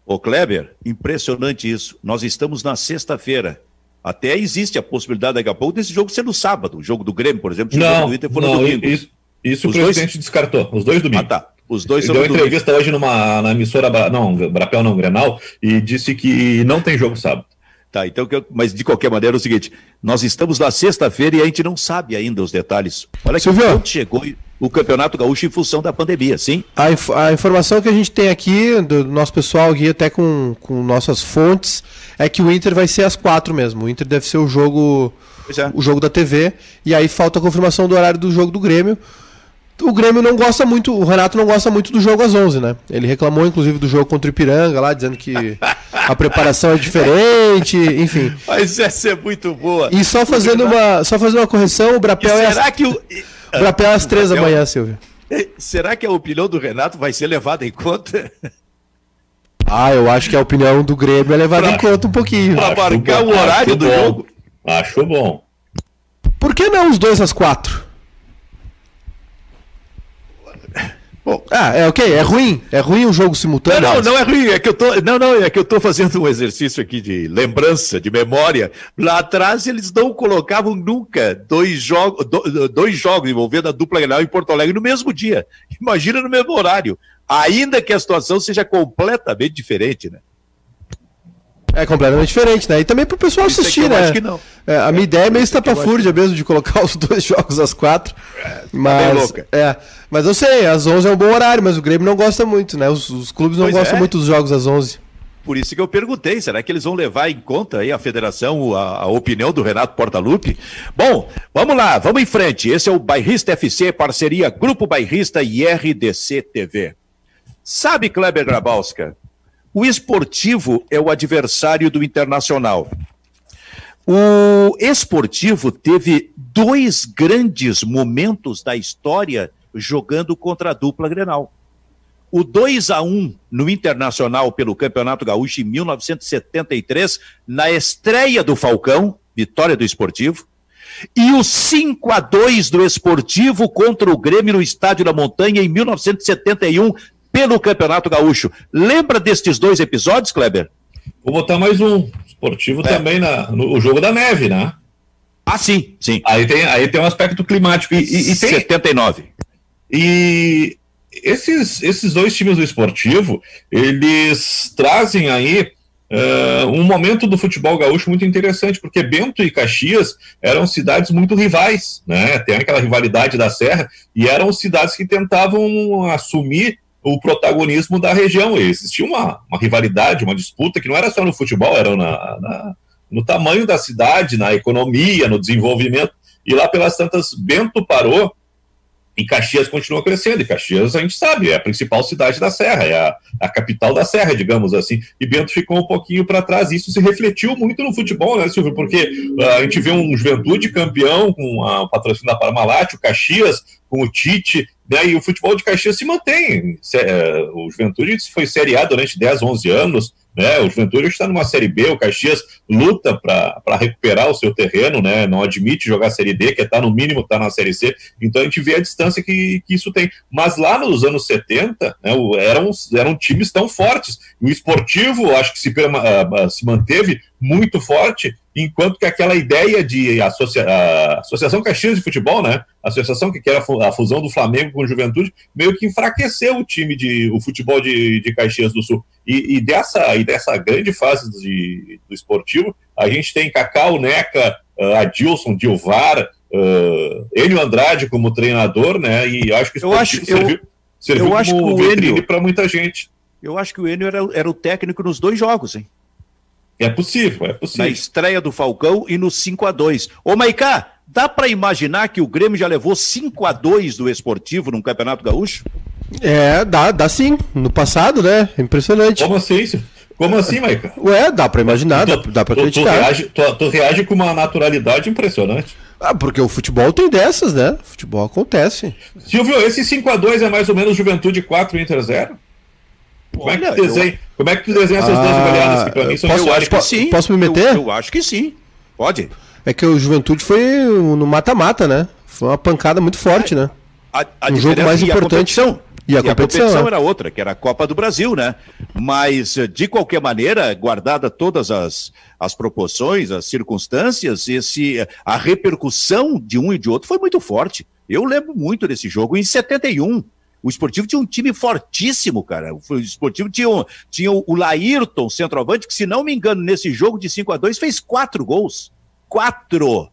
Ô Kleber, impressionante isso. Nós estamos na sexta-feira. Até existe a possibilidade daqui a pouco desse jogo ser no sábado. O jogo do Grêmio, por exemplo, se não, o do Inter for não, no domingo. Isso, isso o presidente dois? descartou. Os dois domingos. Ah, tá. Os dois são Deu uma entrevista hoje numa na emissora, não, Brapel não, Grenal, e disse que não tem jogo sábado. Tá, então, mas de qualquer maneira é o seguinte: nós estamos na sexta-feira e a gente não sabe ainda os detalhes. Olha que quando chegou o Campeonato Gaúcho em função da pandemia, sim? A, inf a, informação que a gente tem aqui, do nosso pessoal aqui, até com, com nossas fontes, é que o Inter vai ser às quatro mesmo. O Inter deve ser o jogo, é. o jogo da TV. E aí falta a confirmação do horário do jogo do Grêmio. O Grêmio não gosta muito, o Renato não gosta muito do jogo às 11, né? Ele reclamou inclusive do jogo contra o Ipiranga lá, dizendo que a preparação é diferente, enfim. Mas essa é muito boa. E só fazendo uma, só fazendo uma correção, o Brapel é será que o o Brapel é às três da manhã, Silvio. Será que a opinião do Renato vai ser levada em conta? Ah, eu acho que a opinião do Grêmio é levada pra, em conta um pouquinho. Para marcar o horário do bom. jogo. Acho bom. Por que não os dois às quatro? Bom, ah, é ok, é ruim. É ruim o jogo simultâneo. Não, não, não é ruim, é que eu tô. Não, não, é que eu tô fazendo um exercício aqui de lembrança, de memória. Lá atrás eles não colocavam nunca dois jogos, dois jogos envolvendo a dupla Grenal em Porto Alegre no mesmo dia. Imagina no mesmo horário. Ainda que a situação seja completamente diferente, né? É completamente diferente, né? E também pro pessoal Isso assistir, é né? Acho que não. É, a minha é, ideia é meio estapafúrdia mesmo de colocar os dois jogos às quatro. É, tá mas, tá é, mas eu sei, às 11 é um bom horário, mas o Grêmio não gosta muito, né? Os, os clubes não pois gostam é. muito dos jogos às 11. Por isso que eu perguntei, será que eles vão levar em conta aí a federação, a, a opinião do Renato Portaluppi? Bom, vamos lá, vamos em frente. Esse é o Bairrista FC, parceria Grupo Bairrista e RDC TV. Sabe, Kleber Grabowska, o esportivo é o adversário do internacional. O esportivo teve dois grandes momentos da história jogando contra a dupla Grenal. O 2 a 1 no Internacional pelo Campeonato Gaúcho em 1973, na estreia do Falcão, vitória do Esportivo, e o 5 a 2 do Esportivo contra o Grêmio no Estádio da Montanha em 1971 pelo Campeonato Gaúcho. Lembra destes dois episódios, Kleber? Vou botar mais um. Esportivo é. também na, no jogo da neve, né? Ah, sim, sim. Aí tem, aí tem um aspecto climático. E, e, e tem, 79. E esses, esses dois times do esportivo, eles trazem aí uh, um momento do futebol gaúcho muito interessante, porque Bento e Caxias eram cidades muito rivais, né? Tem aquela rivalidade da Serra, e eram cidades que tentavam assumir o protagonismo da região. E existia uma, uma rivalidade, uma disputa que não era só no futebol, era na, na, no tamanho da cidade, na economia, no desenvolvimento. E lá pelas tantas, Bento parou e Caxias continua crescendo, e Caxias a gente sabe, é a principal cidade da Serra, é a, a capital da Serra, digamos assim, e Bento ficou um pouquinho para trás, isso se refletiu muito no futebol, né, Silvio, porque uh, a gente vê um Juventude campeão com a, o patrocínio da Parmalat, o Caxias com o Tite, né, e o futebol de Caxias se mantém, é, o Juventude foi Série A durante 10, 11 anos, né? O Juventude está numa Série B, o Caxias luta para recuperar o seu terreno, né? não admite jogar Série D, que está no mínimo está na Série C, então a gente vê a distância que, que isso tem. Mas lá nos anos 70, né, eram, eram times tão fortes. O esportivo, acho que se, uh, se manteve muito forte, enquanto que aquela ideia de associa a Associação Caxias de Futebol, né, a associação que era a fusão do Flamengo com Juventude, meio que enfraqueceu o time de o futebol de, de Caxias do Sul. E, e dessa, e dessa grande fase de, do esportivo, a gente tem Cacau, Neca, uh, Adilson, Dilvar, uh, Enio Andrade como treinador, né, e acho que o eu acho, serviu, eu, serviu eu acho como vitrine para muita gente. Eu acho que o Enio era, era o técnico nos dois jogos, hein? É possível, é possível. Na estreia do Falcão e no 5 a 2 Ô, Maicá, dá para imaginar que o Grêmio já levou 5 a 2 do esportivo no Campeonato Gaúcho? É, dá, dá sim. No passado, né? Impressionante. Como assim? Como assim, Maicá? Ué, dá para imaginar, tu, dá, dá para acreditar. Tu reage, tu, tu reage com uma naturalidade impressionante. Ah, porque o futebol tem dessas, né? O futebol acontece. Silvio, esse 5x2 é mais ou menos Juventude 4 Inter 0? Como, Olha, é que tu desenha, eu... como é que tu desenha essas ah, duas goleadas que pra mim são posso, acho que sim. Posso me meter? Eu, eu, acho que sim. Pode. É que o Juventude foi no mata-mata, né? Foi uma pancada muito forte, né? A, a um jogo mais importante. A e a, e competição, a competição é. era outra, que era a Copa do Brasil, né? Mas, de qualquer maneira, guardada todas as, as proporções, as circunstâncias, esse, a repercussão de um e de outro foi muito forte. Eu lembro muito desse jogo em 71. O esportivo tinha um time fortíssimo, cara. O esportivo tinha, um, tinha o Laírton, centroavante, que, se não me engano, nesse jogo de 5 a 2 fez quatro gols. Quatro!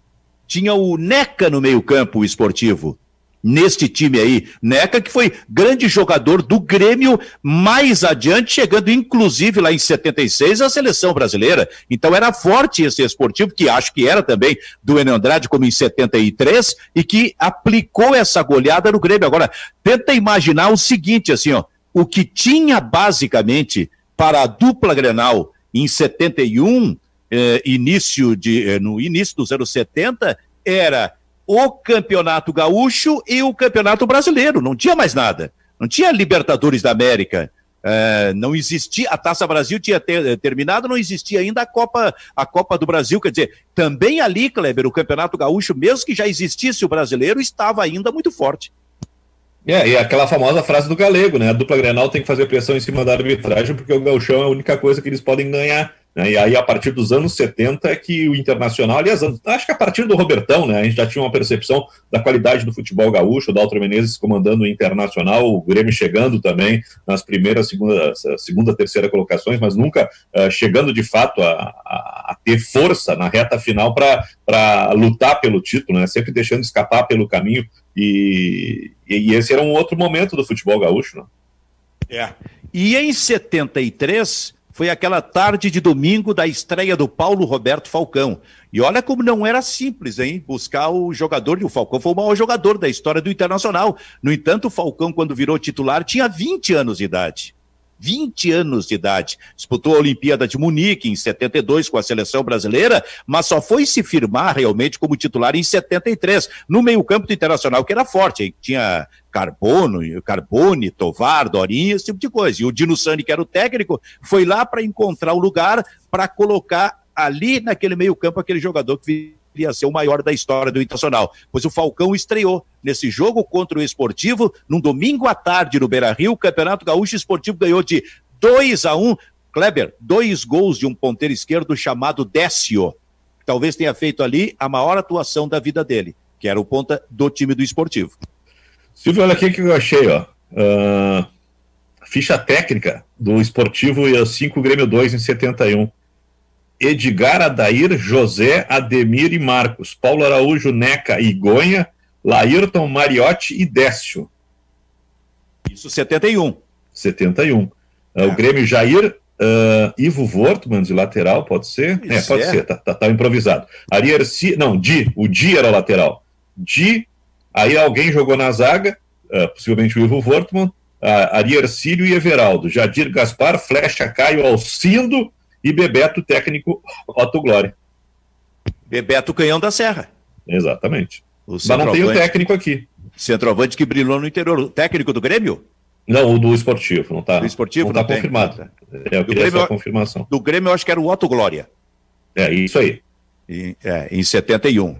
Tinha o Neca no meio-campo, o esportivo neste time aí. Neca, que foi grande jogador do Grêmio mais adiante, chegando inclusive lá em 76 à seleção brasileira. Então era forte esse esportivo, que acho que era também do Enio Andrade, como em 73, e que aplicou essa goleada no Grêmio. Agora, tenta imaginar o seguinte, assim, ó, o que tinha basicamente para a dupla Grenal em 71, eh, início de, eh, no início dos anos 70, era o Campeonato Gaúcho e o Campeonato Brasileiro. Não tinha mais nada. Não tinha Libertadores da América. É, não existia, a Taça Brasil tinha ter, eh, terminado, não existia ainda a Copa, a Copa do Brasil. Quer dizer, também ali, Kleber, o Campeonato Gaúcho, mesmo que já existisse o brasileiro, estava ainda muito forte. É, e aquela famosa frase do Galego, né? A dupla Grenal tem que fazer pressão em cima da arbitragem, porque o Gauchão é a única coisa que eles podem ganhar. Né? E aí, a partir dos anos 70, é que o Internacional, aliás, acho que a partir do Robertão, né, a gente já tinha uma percepção da qualidade do futebol gaúcho, o Daltro Menezes comandando o Internacional, o Grêmio chegando também nas primeiras, segunda, segunda terceira colocações, mas nunca uh, chegando de fato a, a, a, ter força na reta final para lutar pelo título, né, sempre deixando escapar pelo caminho. E, e, esse era um outro momento do futebol gaúcho. Né? É. E em 73 foi aquela tarde de domingo da estreia do Paulo Roberto Falcão. E olha como não era simples, hein? Buscar o jogador, e o Falcão foi o maior jogador da história do Internacional. No entanto, o Falcão, quando virou titular, tinha 20 anos de idade. 20 anos de idade. Disputou a Olimpíada de Munique em 72 com a seleção brasileira, mas só foi se firmar realmente como titular em 73, no meio-campo do Internacional, que era forte. Aí tinha Carbono, Carbone, Tovar, Dorinha, esse tipo de coisa. E o Dino Sani, que era o técnico, foi lá para encontrar um lugar para colocar ali naquele meio-campo aquele jogador que viria a ser o maior da história do Internacional. Pois o Falcão estreou nesse jogo contra o Esportivo, num domingo à tarde no Beira Rio. O Campeonato Gaúcho Esportivo ganhou de 2 a 1. Kleber, dois gols de um ponteiro esquerdo chamado Décio. Talvez tenha feito ali a maior atuação da vida dele, que era o ponta do time do Esportivo. Silvio, olha aqui que eu achei, ó. Uh, ficha técnica do Esportivo e 5 Grêmio 2 em 71. Edgar, Adair, José, Ademir e Marcos, Paulo Araújo, Neca e Gonha, Laírton, Mariotti e Décio. Isso 71. 71. É. O Grêmio Jair, uh, Ivo Wortmann de lateral, pode ser? é, pode é. ser, tá, tá, tá, improvisado. Arierci, não, Di, o Di era o lateral. Di, aí alguém jogou na zaga, uh, possivelmente o Ivo Wortmann, uh, Ari Ercílio e Everaldo, Jadir Gaspar, Flecha Caio Alcindo e Bebeto, técnico Otto Glória. Bebeto Canhão da Serra. Exatamente. Mas não tem o técnico aqui. Centroavante que brilhou no interior. O técnico do Grêmio? Não, o do esportivo, não está. Do esportivo não, está confirmado. Tá. É, eu do Grêmio, essa confirmação. Do Grêmio eu acho que era o Otto Glória. É, isso aí. E, é, em 71.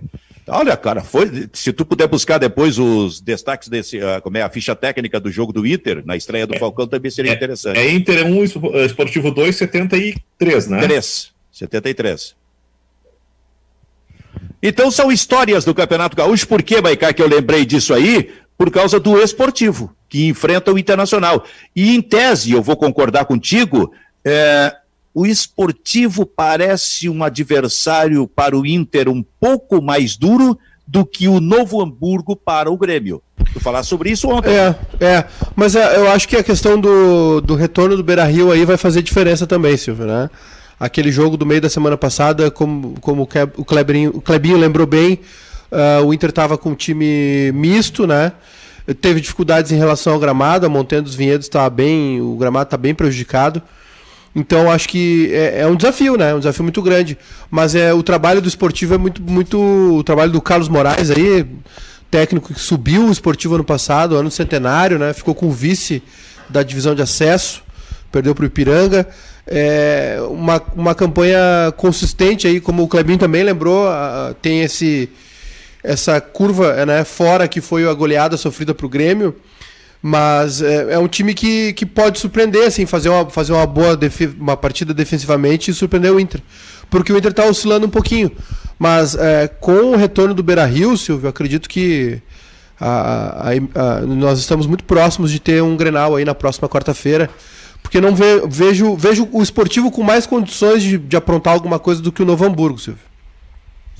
Olha, cara, foi. Se tu puder buscar depois os destaques desse, uh, como é a ficha técnica do jogo do Inter, na estreia do é, Falcão, também seria é, interessante. É Inter 1, Esportivo 2, 73, né? 3, 73. Então são histórias do Campeonato Gaúcho. Por que, Baicá, que eu lembrei disso aí? Por causa do esportivo, que enfrenta o Internacional. E em tese, eu vou concordar contigo, é, o esportivo parece um adversário para o Inter um pouco mais duro do que o Novo Hamburgo para o Grêmio. Tu falar sobre isso ontem. É, é. Mas é, eu acho que a questão do, do retorno do Beira Rio aí vai fazer diferença também, Silvio, né? Aquele jogo do meio da semana passada, como, como o, Clebinho, o lembrou bem, uh, o Inter estava com um time misto, né? Teve dificuldades em relação ao gramado, a Montanha dos Vinhedos estava bem, o gramado está bem prejudicado. Então acho que é, é, um desafio, né? Um desafio muito grande. Mas é o trabalho do esportivo é muito, muito. O trabalho do Carlos Moraes aí, técnico que subiu o esportivo ano passado, ano centenário, né? Ficou com o vice da divisão de acesso, perdeu para o Ipiranga. É uma, uma campanha consistente aí, como o Clebinho também lembrou, tem esse essa curva né, fora que foi a goleada sofrida para o Grêmio. Mas é, é, um time que, que pode surpreender, assim, fazer uma, fazer uma boa uma partida defensivamente e surpreender o Inter. Porque o Inter está oscilando um pouquinho. Mas é, com o retorno do Beira Rio, Silvio, acredito que a, a, a, nós estamos muito próximos de ter um Grenal aí na próxima quarta-feira. Porque não ve, vejo, vejo o esportivo com mais condições de, de aprontar alguma coisa do que o Novo Hamburgo, Silvio.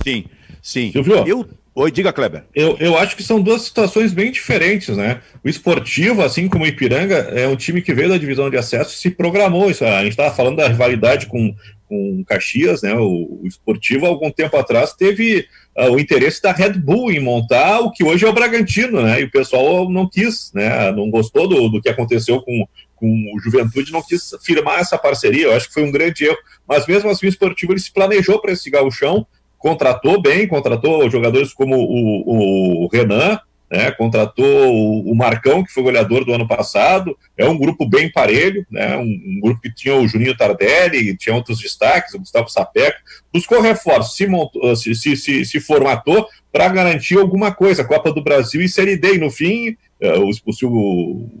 Sim, sim. Silvio? Eu Oi, diga, Kleber. Eu, eu acho que são duas situações bem diferentes, né? O esportivo, assim como o Ipiranga, é um time que veio da divisão de acesso e se programou. Isso, a gente estava falando da rivalidade com, com Caxias, né? O, o esportivo, algum tempo atrás, teve uh, o interesse da Red Bull em montar o que hoje é o Bragantino, né? E o pessoal não quis, né? Não gostou do, do que aconteceu com, com o Juventude, não quis firmar essa parceria. Eu acho que foi um grande erro. Mas mesmo assim, o esportivo ele se planejou para esse gauchão contratou bem, contratou jogadores como o, o Renan, né, contratou o, o, Marcão, que foi goleador do ano passado, é um grupo bem parelho, né, um, um grupo que tinha o Juninho Tardelli, tinha outros destaques, o Gustavo Sapeca, buscou reforço, se, montou, se, se, se, se formatou para garantir alguma coisa, Copa do Brasil e Série D, e no fim, é, o, o,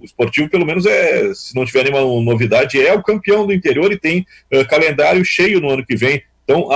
o, esportivo, pelo menos, é, se não tiver nenhuma novidade, é o campeão do interior e tem uh, calendário cheio no ano que vem então,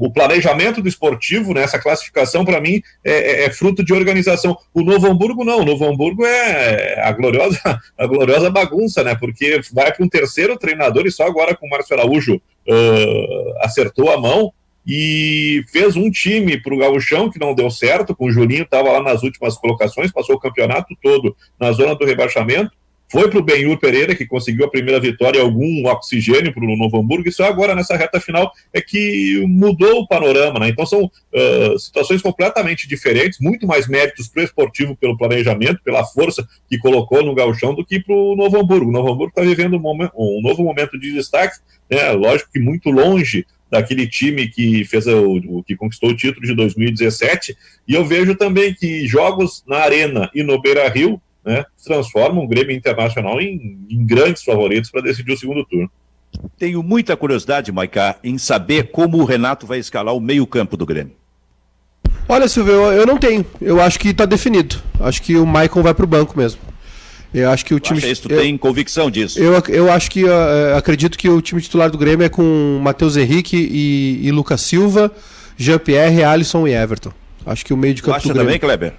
o planejamento do esportivo, né, classificação, para mim, é, é, é, fruto de organização. O Novo Hamburgo, não. O Novo Hamburgo é a gloriosa, a gloriosa bagunça, né? Porque vai para um terceiro treinador e só agora com o Márcio Araújo uh, acertou a mão e fez um time para o Gauchão que não deu certo, com o Julinho estava lá nas últimas colocações, passou o campeonato todo na zona do rebaixamento foi para o Benhur Pereira, que conseguiu a primeira vitória e algum oxigênio para o Novo Hamburgo, e só agora nessa reta final é que mudou o panorama, né? Então são uh, situações completamente diferentes, muito mais méritos para o esportivo pelo planejamento, pela força que colocou no galchão do que para o Novo Hamburgo. O Novo Hamburgo está vivendo um, momento, um novo momento de destaque, né? Lógico que muito longe daquele time que fez o, que conquistou o título de 2017. E eu vejo também que jogos na Arena e no Beira Rio né, transformam o Grêmio Internacional em, em grandes favoritos para decidir o segundo turno. Tenho muita curiosidade, Maicá, em saber como o Renato vai escalar o meio-campo do Grêmio. Olha, Silvio, eu não tenho. Eu acho que está definido. Acho que o Maicon vai para o banco mesmo. Eu acho que o time. Isso, tu eu, tem convicção disso? Eu, eu acho que. Uh, acredito que o time titular do Grêmio é com Matheus Henrique e, e Lucas Silva, Jean-Pierre, Alisson e Everton. Acho que o meio de campo tu acha do Grêmio. também, Kleber?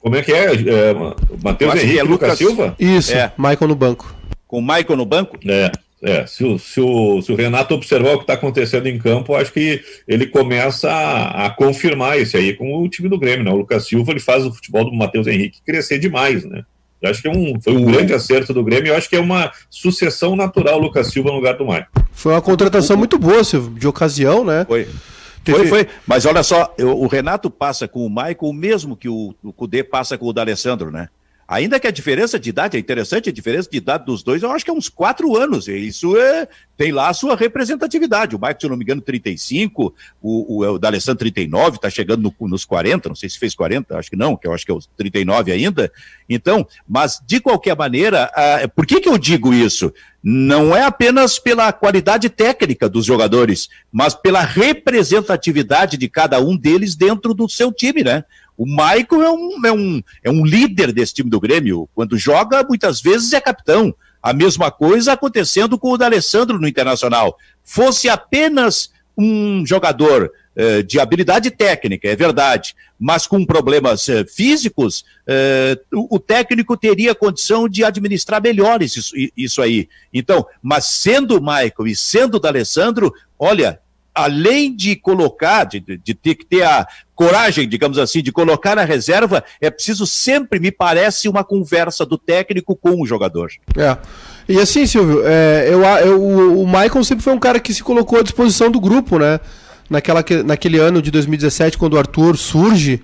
Como é que é? é Matheus Henrique e é Lucas Silva? Isso, é. Michael no banco. Com o Michael no banco? É. É, se o, se, o, se o Renato observar o que está acontecendo em campo, acho que ele começa a, a, confirmar isso aí com o time do Grêmio, né? O Lucas Silva ele faz o futebol do Matheus Henrique crescer demais, né? Eu acho que é um, foi um grande acerto do Grêmio. Eu acho que é uma sucessão natural Lucas Silva no lugar do Maicon. Foi uma contratação muito boa, Silvio, de ocasião, né? Foi. Foi, foi. Mas olha só, eu, o Renato passa com o Maicon o mesmo que o, o Cudê passa com o D'Alessandro, né? Ainda que a diferença de idade, é interessante, a diferença de idade dos dois, eu acho que é uns quatro anos. Isso é, tem lá a sua representatividade. O Mike, se eu não me engano, 35, o, o, o D'Alessandro 39, está chegando no, nos 40, não sei se fez 40, acho que não, que eu acho que é os 39 ainda. Então, mas de qualquer maneira, por que, que eu digo isso? Não é apenas pela qualidade técnica dos jogadores, mas pela representatividade de cada um deles dentro do seu time, né? O Maicon é um, é, um, é um líder desse time do Grêmio. Quando joga, muitas vezes é capitão. A mesma coisa acontecendo com o D'Alessandro no Internacional. Fosse apenas um jogador eh, de habilidade técnica, é verdade, mas com problemas eh, físicos, eh, o, o, técnico teria condição de administrar melhor isso, isso aí. Então, mas sendo o Michael e sendo o D'Alessandro, olha, além de colocar, de, de, ter que ter a coragem, digamos assim, de colocar na reserva, é preciso sempre, me parece, uma conversa do técnico com o jogador. É. E assim, Silvio, é, eu, eu, o Michael sempre foi um cara que se colocou à disposição do grupo, né? Naquela, naquele ano de 2017, quando o Arthur surge,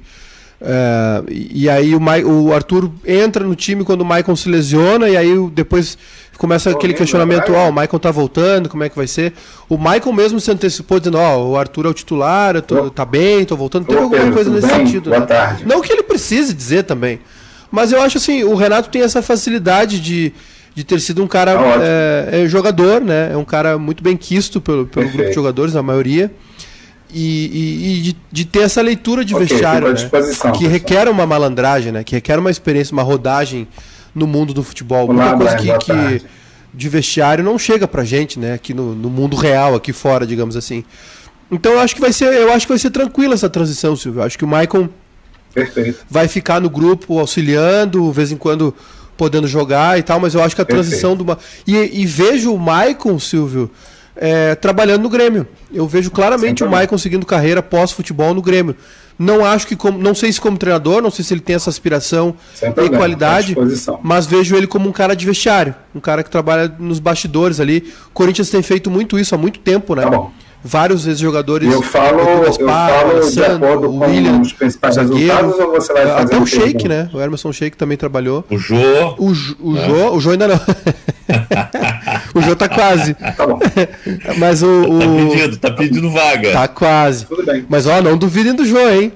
é, e aí o, o, Arthur entra no time quando o Maicon se lesiona, e aí depois começa aquele questionamento, ó, oh, o Maicon tá voltando, como é que vai ser? O Maicon mesmo se antecipou dizendo, ó, oh, o Arthur é o titular, tô, tá bem, tô voltando. Teve alguma coisa nesse bem? sentido. Boa né? tarde. Não que ele precise dizer também. Mas eu acho assim, o Renato tem essa facilidade de, de ter sido um cara tá é, é, jogador, né? É um cara muito bem quisto pelo, pelo grupo de jogadores, a maioria e, e, e de, de, ter essa leitura de okay, vestiário, né? que requer uma malandragem, né? Que requer uma experiência, uma rodagem no mundo do futebol. Olá, Muita coisa que, que, de vestiário não chega pra gente, né? Aqui no, no, mundo real, aqui fora, digamos assim. Então eu acho que vai ser, eu acho que vai ser tranquila essa transição, Silvio. Eu acho que o Maicon Perfeito. vai ficar no grupo auxiliando, de vez em quando podendo jogar e tal, mas eu acho que a transição Perfeito. do e, e vejo o Maicon, Silvio, é, trabalhando no Grêmio. Eu vejo claramente o Maicon seguindo carreira pós-futebol no Grêmio. Não acho que como, não sei se como treinador, não sei se ele tem essa aspiração e qualidade, mas vejo ele como um cara de vestiário, um cara que trabalha nos bastidores ali. O Corinthians tem feito muito isso há muito tempo, né? Tá bom vários ex-jogadores. Eu falo, eu falo de acordo com William, os principais resultados ou você vai fazer Até o Sheik, né? O Emerson Sheik também trabalhou. O Jô. O, o é. Jô, o Jô ainda não. o Jô tá quase. Tá bom. Mas o, o... Tá pedindo, tá pedindo vaga. Tá quase. Tudo bem. Mas ó, não duvidem do Jô, hein?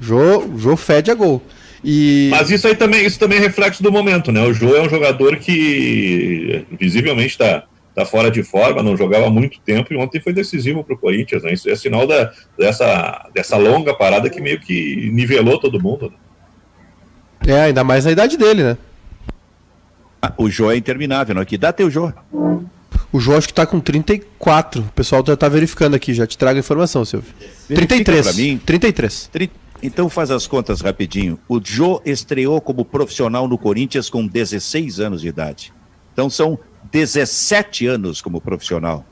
Jô, Jô fede a gol. E... Mas isso aí também, isso também é reflexo do momento, né? O Jô é um jogador que visivelmente está tá fora de forma, não jogava há muito tempo e ontem foi decisivo para o Corinthians. Né? Isso é sinal da, dessa, dessa longa parada que meio que nivelou todo mundo. Né? É, ainda mais na idade dele, né? Ah, o Jô é interminável, não? Que dá teu Jô? O Jô acho que tá com 34. O pessoal já tá verificando aqui, já te trago a informação, Silvio. 33. Para mim. 33. Então faz as contas rapidinho. O Jô estreou como profissional no Corinthians com 16 anos de idade. Então são 17 anos como profissional.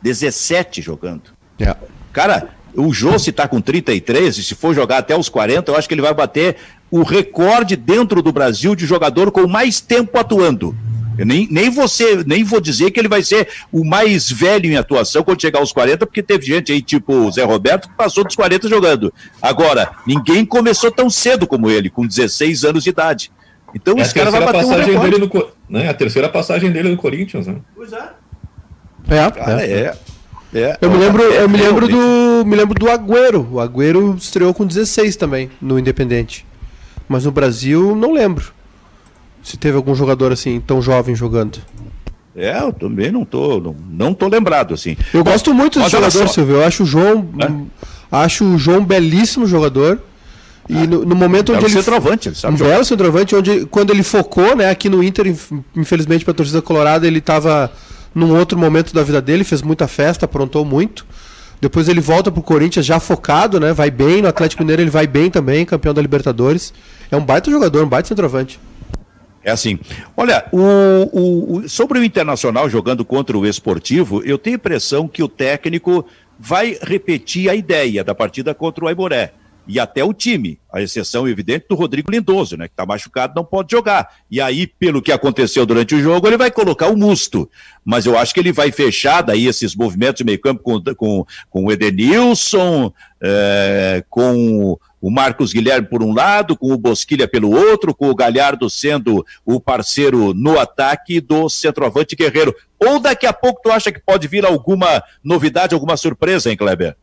17 jogando. É. Cara, O Jô, se está com 33, e se for jogar até os 40, eu acho que ele vai bater o recorde dentro do Brasil de jogador com mais tempo atuando. Eu nem, nem, você, nem vou dizer que ele vai ser o mais velho em atuação quando chegar aos 40, porque teve gente aí, tipo o Zé Roberto, que passou dos 40 jogando. Agora, ninguém começou tão cedo como ele, com 16 anos de idade. Então, é esse cara vai bater passagem um dele no, né, A terceira passagem dele no Corinthians, né? Pois é. É, cara, é. é. É, eu me lembro, eu me lembro do, me lembro do Agüero. O Agüero estreou com 16 também no Independente. Mas no Brasil não lembro. Se teve algum jogador assim tão jovem jogando. É, eu também não tô, não, não tô lembrado assim. Eu gosto muito desse jogador, Silvio. Eu acho o João, é? acho o João um belíssimo jogador. E ah, no, no, momento onde ele centroavante, ele sabe um belo centroavante, onde quando ele focou, né, aqui no Inter, infelizmente para a torcida colorada, ele estava num outro momento da vida dele, fez muita festa, aprontou muito. Depois ele volta pro Corinthians já focado, né? Vai bem, no Atlético Mineiro ele vai bem também, campeão da Libertadores. É um baita jogador, um baita centroavante. É assim. Olha, o, o, sobre o Internacional jogando contra o Esportivo, eu tenho a impressão que o técnico vai repetir a ideia da partida contra o Aimoré e até o time, a exceção evidente do Rodrigo Lindoso, né, que está machucado, não pode jogar. E aí, pelo que aconteceu durante o jogo, ele vai colocar o Musto. Mas eu acho que ele vai fechar daí esses movimentos de meio campo com, com, com o Edenilson, é, com o Marcos Guilherme por um lado, com o Bosquilha pelo outro, com o Galhardo sendo o parceiro no ataque do centroavante Guerreiro. Ou daqui a pouco tu acha que pode vir alguma novidade, alguma surpresa, hein, Kleber?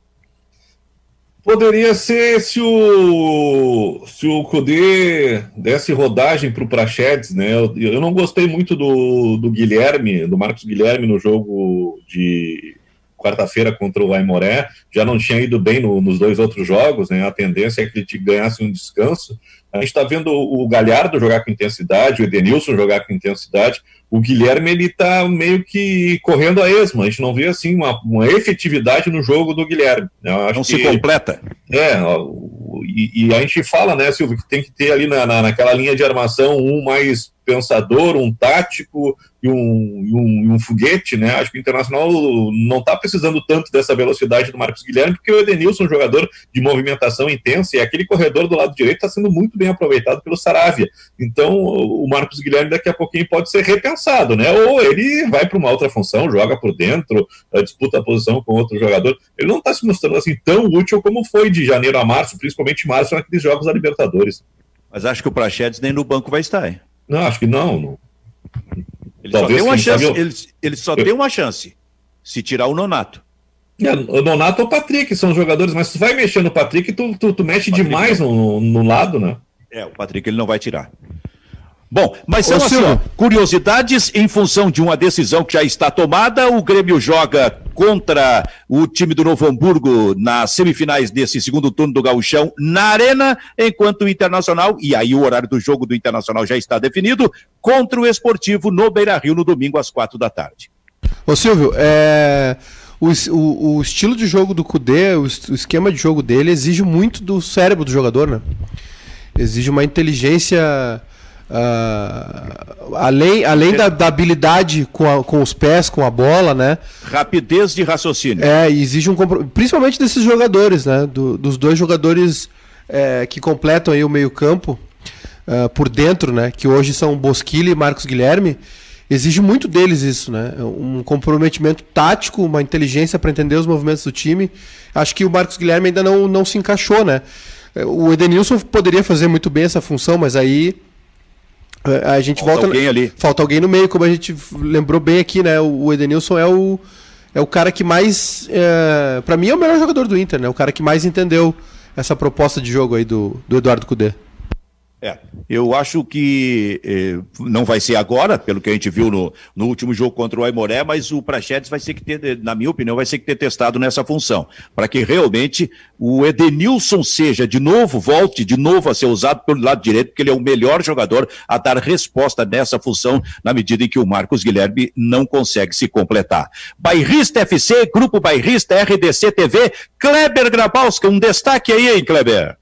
Poderia ser se o se o Cudê desse rodagem para o Prachedes, né? Eu, eu, não gostei muito do, do Guilherme, do Marcos Guilherme no jogo de quarta-feira contra o Aimoré. Já não tinha ido bem no, nos dois outros jogos, né? A tendência é que ele ganhasse um descanso. A gente está vendo o Galhardo jogar com intensidade, o Edenilson jogar com intensidade. O Guilherme ele está meio que correndo a esmo. A gente não vê assim uma, uma efetividade no jogo do Guilherme. não que, se completa. É, e, e, a gente fala, né, Silvio, que tem que ter ali na, na, naquela linha de armação um mais pensador, um tático e um, e um, um, foguete, né? Acho que o Internacional não está precisando tanto dessa velocidade do Marcos Guilherme, porque o Edenilson é um jogador de movimentação intensa e aquele corredor do lado direito está sendo muito bem aproveitado pelo Saravia. Então, o Marcos Guilherme daqui a pouquinho pode ser repensado, né? Ou ele vai para uma outra função, joga por dentro, disputa a posição com outro jogador. Ele não está se mostrando assim tão útil como foi de janeiro a março, principalmente março, naqueles jogos da Libertadores. Mas acho que o Prachedes nem no banco vai estar, hein? Não, acho que não. Ele Talvez, só, tem uma, chance, ele, ele só Eu... tem uma chance, se tirar o Nonato. É, o Nonato ou o Patrick são jogadores, mas se vai mexer no Patrick, tu, tu, tu mexe demais no, no lado, né? É, o Patrick ele não vai tirar. Bom, mas são assim, ó, curiosidades em função de uma decisão que já está tomada. O Grêmio joga contra o time do Novo Hamburgo nas semifinais desse segundo turno do Gauchão na Arena, enquanto o Internacional, e aí o horário do jogo do Internacional já está definido, contra o Esportivo no Beira Rio no domingo às quatro da tarde. Ô Silvio, é... O, o, o, estilo de jogo do Cudê, o, o, esquema de jogo dele exige muito do cérebro do jogador, né? Exige uma inteligência Uh, além além da, da habilidade com, a, com os pés, com a bola, né? Rapidez de raciocínio. É, exige um principalmente desses jogadores, né? Do, dos dois jogadores é, que completam aí o meio-campo uh, por dentro, né? Que hoje são Bosquilha e Marcos Guilherme. Exige muito deles isso, né? Um comprometimento tático, uma inteligência para entender os movimentos do time. Acho que o Marcos Guilherme ainda não, não se encaixou, né? O Edenilson poderia fazer muito bem essa função, mas aí a gente falta volta. Alguém ali. Falta alguém no meio, como a gente lembrou bem aqui, né? O Edenilson é o, é o cara que mais. É, para mim é o melhor jogador do Inter, né? O cara que mais entendeu essa proposta de jogo aí do, do Eduardo Cudê. É, eu acho que eh, não vai ser agora, pelo que a gente viu no, no último jogo contra o Aimoré, mas o Prachedes vai ser que ter, na minha opinião, vai ser que ter testado nessa função, para que realmente o Edenilson seja de novo, volte de novo a ser usado pelo lado direito, porque ele é o melhor jogador a dar resposta nessa função, na medida em que o Marcos Guilherme não consegue se completar. Bairrista FC, Grupo Bairrista, RDC TV, Kleber Grabowska, um destaque aí, hein, Kleber?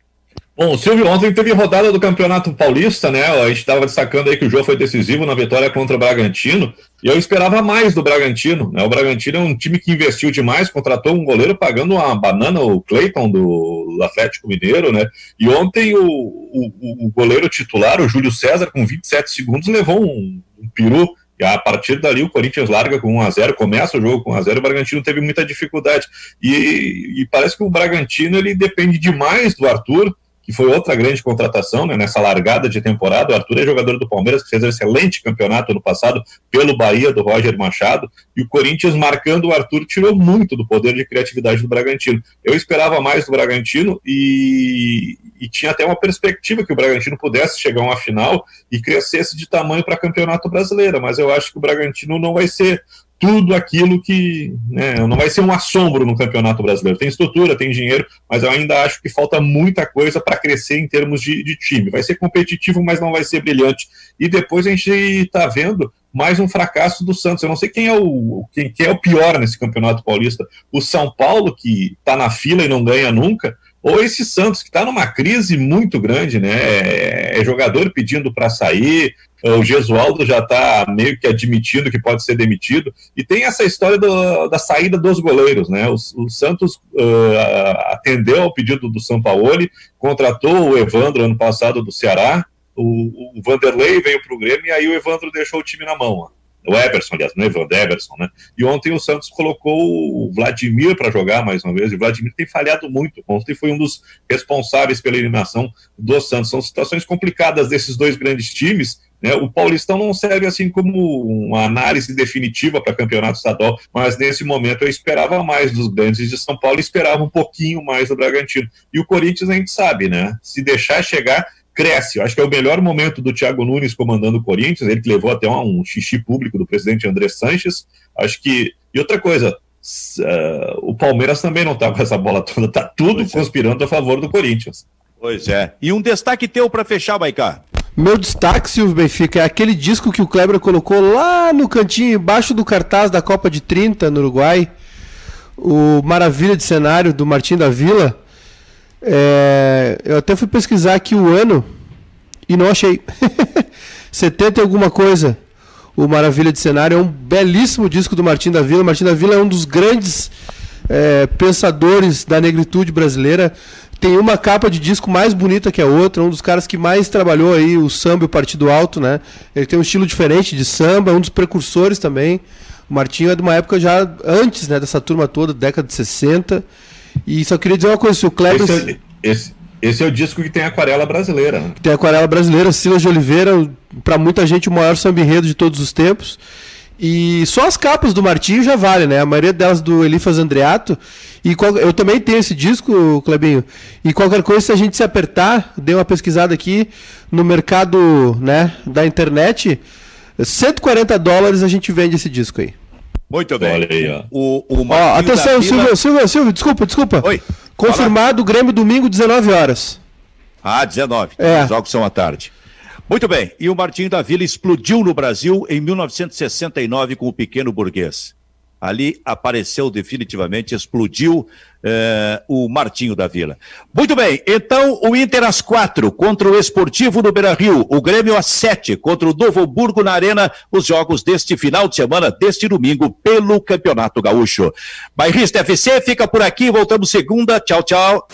Bom, Silvio, ontem teve rodada do Campeonato Paulista, né? A gente estava destacando aí que o jogo foi decisivo na vitória contra o Bragantino. E eu esperava mais do Bragantino, né? O Bragantino é um time que investiu demais, contratou um goleiro pagando uma banana, o Cleiton do Atlético Mineiro, né? E ontem o, o, o goleiro titular, o Júlio César, com 27 segundos, levou um, um peru e a partir dali o Corinthians larga com 1x0, começa o jogo com 1x0, o Bragantino teve muita dificuldade. E, e, parece que o Bragantino ele depende demais do Arthur, que foi outra grande contratação né, nessa largada de temporada. O Arthur é jogador do Palmeiras, que fez um excelente campeonato no passado pelo Bahia, do Roger Machado, e o Corinthians marcando o Arthur tirou muito do poder de criatividade do Bragantino. Eu esperava mais do Bragantino e, e tinha até uma perspectiva que o Bragantino pudesse chegar a uma final e crescesse de tamanho para campeonato brasileiro, mas eu acho que o Bragantino não vai ser tudo aquilo que né, não vai ser um assombro no Campeonato Brasileiro. Tem estrutura, tem dinheiro, mas eu ainda acho que falta muita coisa para crescer em termos de, de, time. Vai ser competitivo, mas não vai ser brilhante. E depois a gente está vendo mais um fracasso do Santos. Eu não sei quem é o quem, quem é o pior nesse Campeonato Paulista. O São Paulo que está na fila e não ganha nunca, ou esse Santos que está numa crise muito grande, né? É, é jogador pedindo para sair, o Gesualdo já está meio que admitindo que pode ser demitido, e tem essa história do, da saída dos goleiros, né? O, o Santos uh, atendeu ao pedido do Sampaoli, contratou o Evandro ano passado do Ceará, o, o Vanderlei veio para o Grêmio e aí o Evandro deixou o time na mão. O Everson, aliás, não é Evandro, Everson, né? E ontem o Santos colocou o Vladimir para jogar mais uma vez, e o Vladimir tem falhado muito. Ontem foi um dos responsáveis pela eliminação do Santos. São situações complicadas desses dois grandes times. Né? O Paulistão não serve assim como uma análise definitiva para campeonato estadual, mas nesse momento eu esperava mais dos grandes de São Paulo, esperava um pouquinho mais do Bragantino. E o Corinthians a gente sabe, né? Se deixar chegar, cresce. Eu acho que é o melhor momento do Thiago Nunes comandando o Corinthians, ele que levou até um, xixi público do presidente André Sanches. Acho que. E outra coisa, uh, o Palmeiras também não está com essa bola toda, está tudo pois é. conspirando é. a favor do Corinthians. Pois é. E um destaque teu para fechar, Baicá. Meu destaque, Silvio Benfica, é aquele disco que o Kleber colocou lá no cantinho, embaixo do cartaz da Copa de 30 no Uruguai. O Maravilha de Cenário do Martim da Vila. É, eu até fui pesquisar aqui o ano e não achei. 70 e alguma coisa. O Maravilha de Cenário é um belíssimo disco do Martim da Vila. Martim da Vila é um dos grandes é, pensadores da negritude brasileira. Tem uma capa de disco mais bonita que a outra, um dos caras que mais trabalhou aí o samba e o partido alto, né? Ele tem um estilo diferente de samba, um dos precursores também. O Martinho é de uma época já antes, né, dessa turma toda, década de 60. E só queria dizer uma coisa, se o Kleber. Esse, é, esse, esse, é o disco que tem aquarela brasileira. Né? Tem aquarela brasileira, Silas de Oliveira, para muita gente o maior samba de todos os tempos. E só as capas do Martinho já vale, né? A maioria delas do Elifas Andreato. E qual, eu também tenho esse disco, Clebinho. E qualquer coisa, se a gente se apertar, dei uma pesquisada aqui no mercado né, da internet, 140 dólares a gente vende esse disco aí. Muito bem. Olha aí, ó. O, o ó, atenção, Silvio, Silvio, Silvio, desculpa, desculpa. Oi. Confirmado o Grêmio domingo, 19 horas. Ah, 19. É. Os jogos são à tarde. Muito bem. E o Martinho da Vila explodiu no Brasil em 1969 com o Pequeno Burguês ali apareceu definitivamente, explodiu eh, o Martinho da Vila. Muito bem, então o Inter às quatro contra o Esportivo do Beira Rio, o Grêmio às sete contra o Novo Burgo na Arena, os jogos deste final de semana, deste domingo, pelo Campeonato Gaúcho. Bairrista FC fica por aqui, voltamos segunda, tchau, tchau.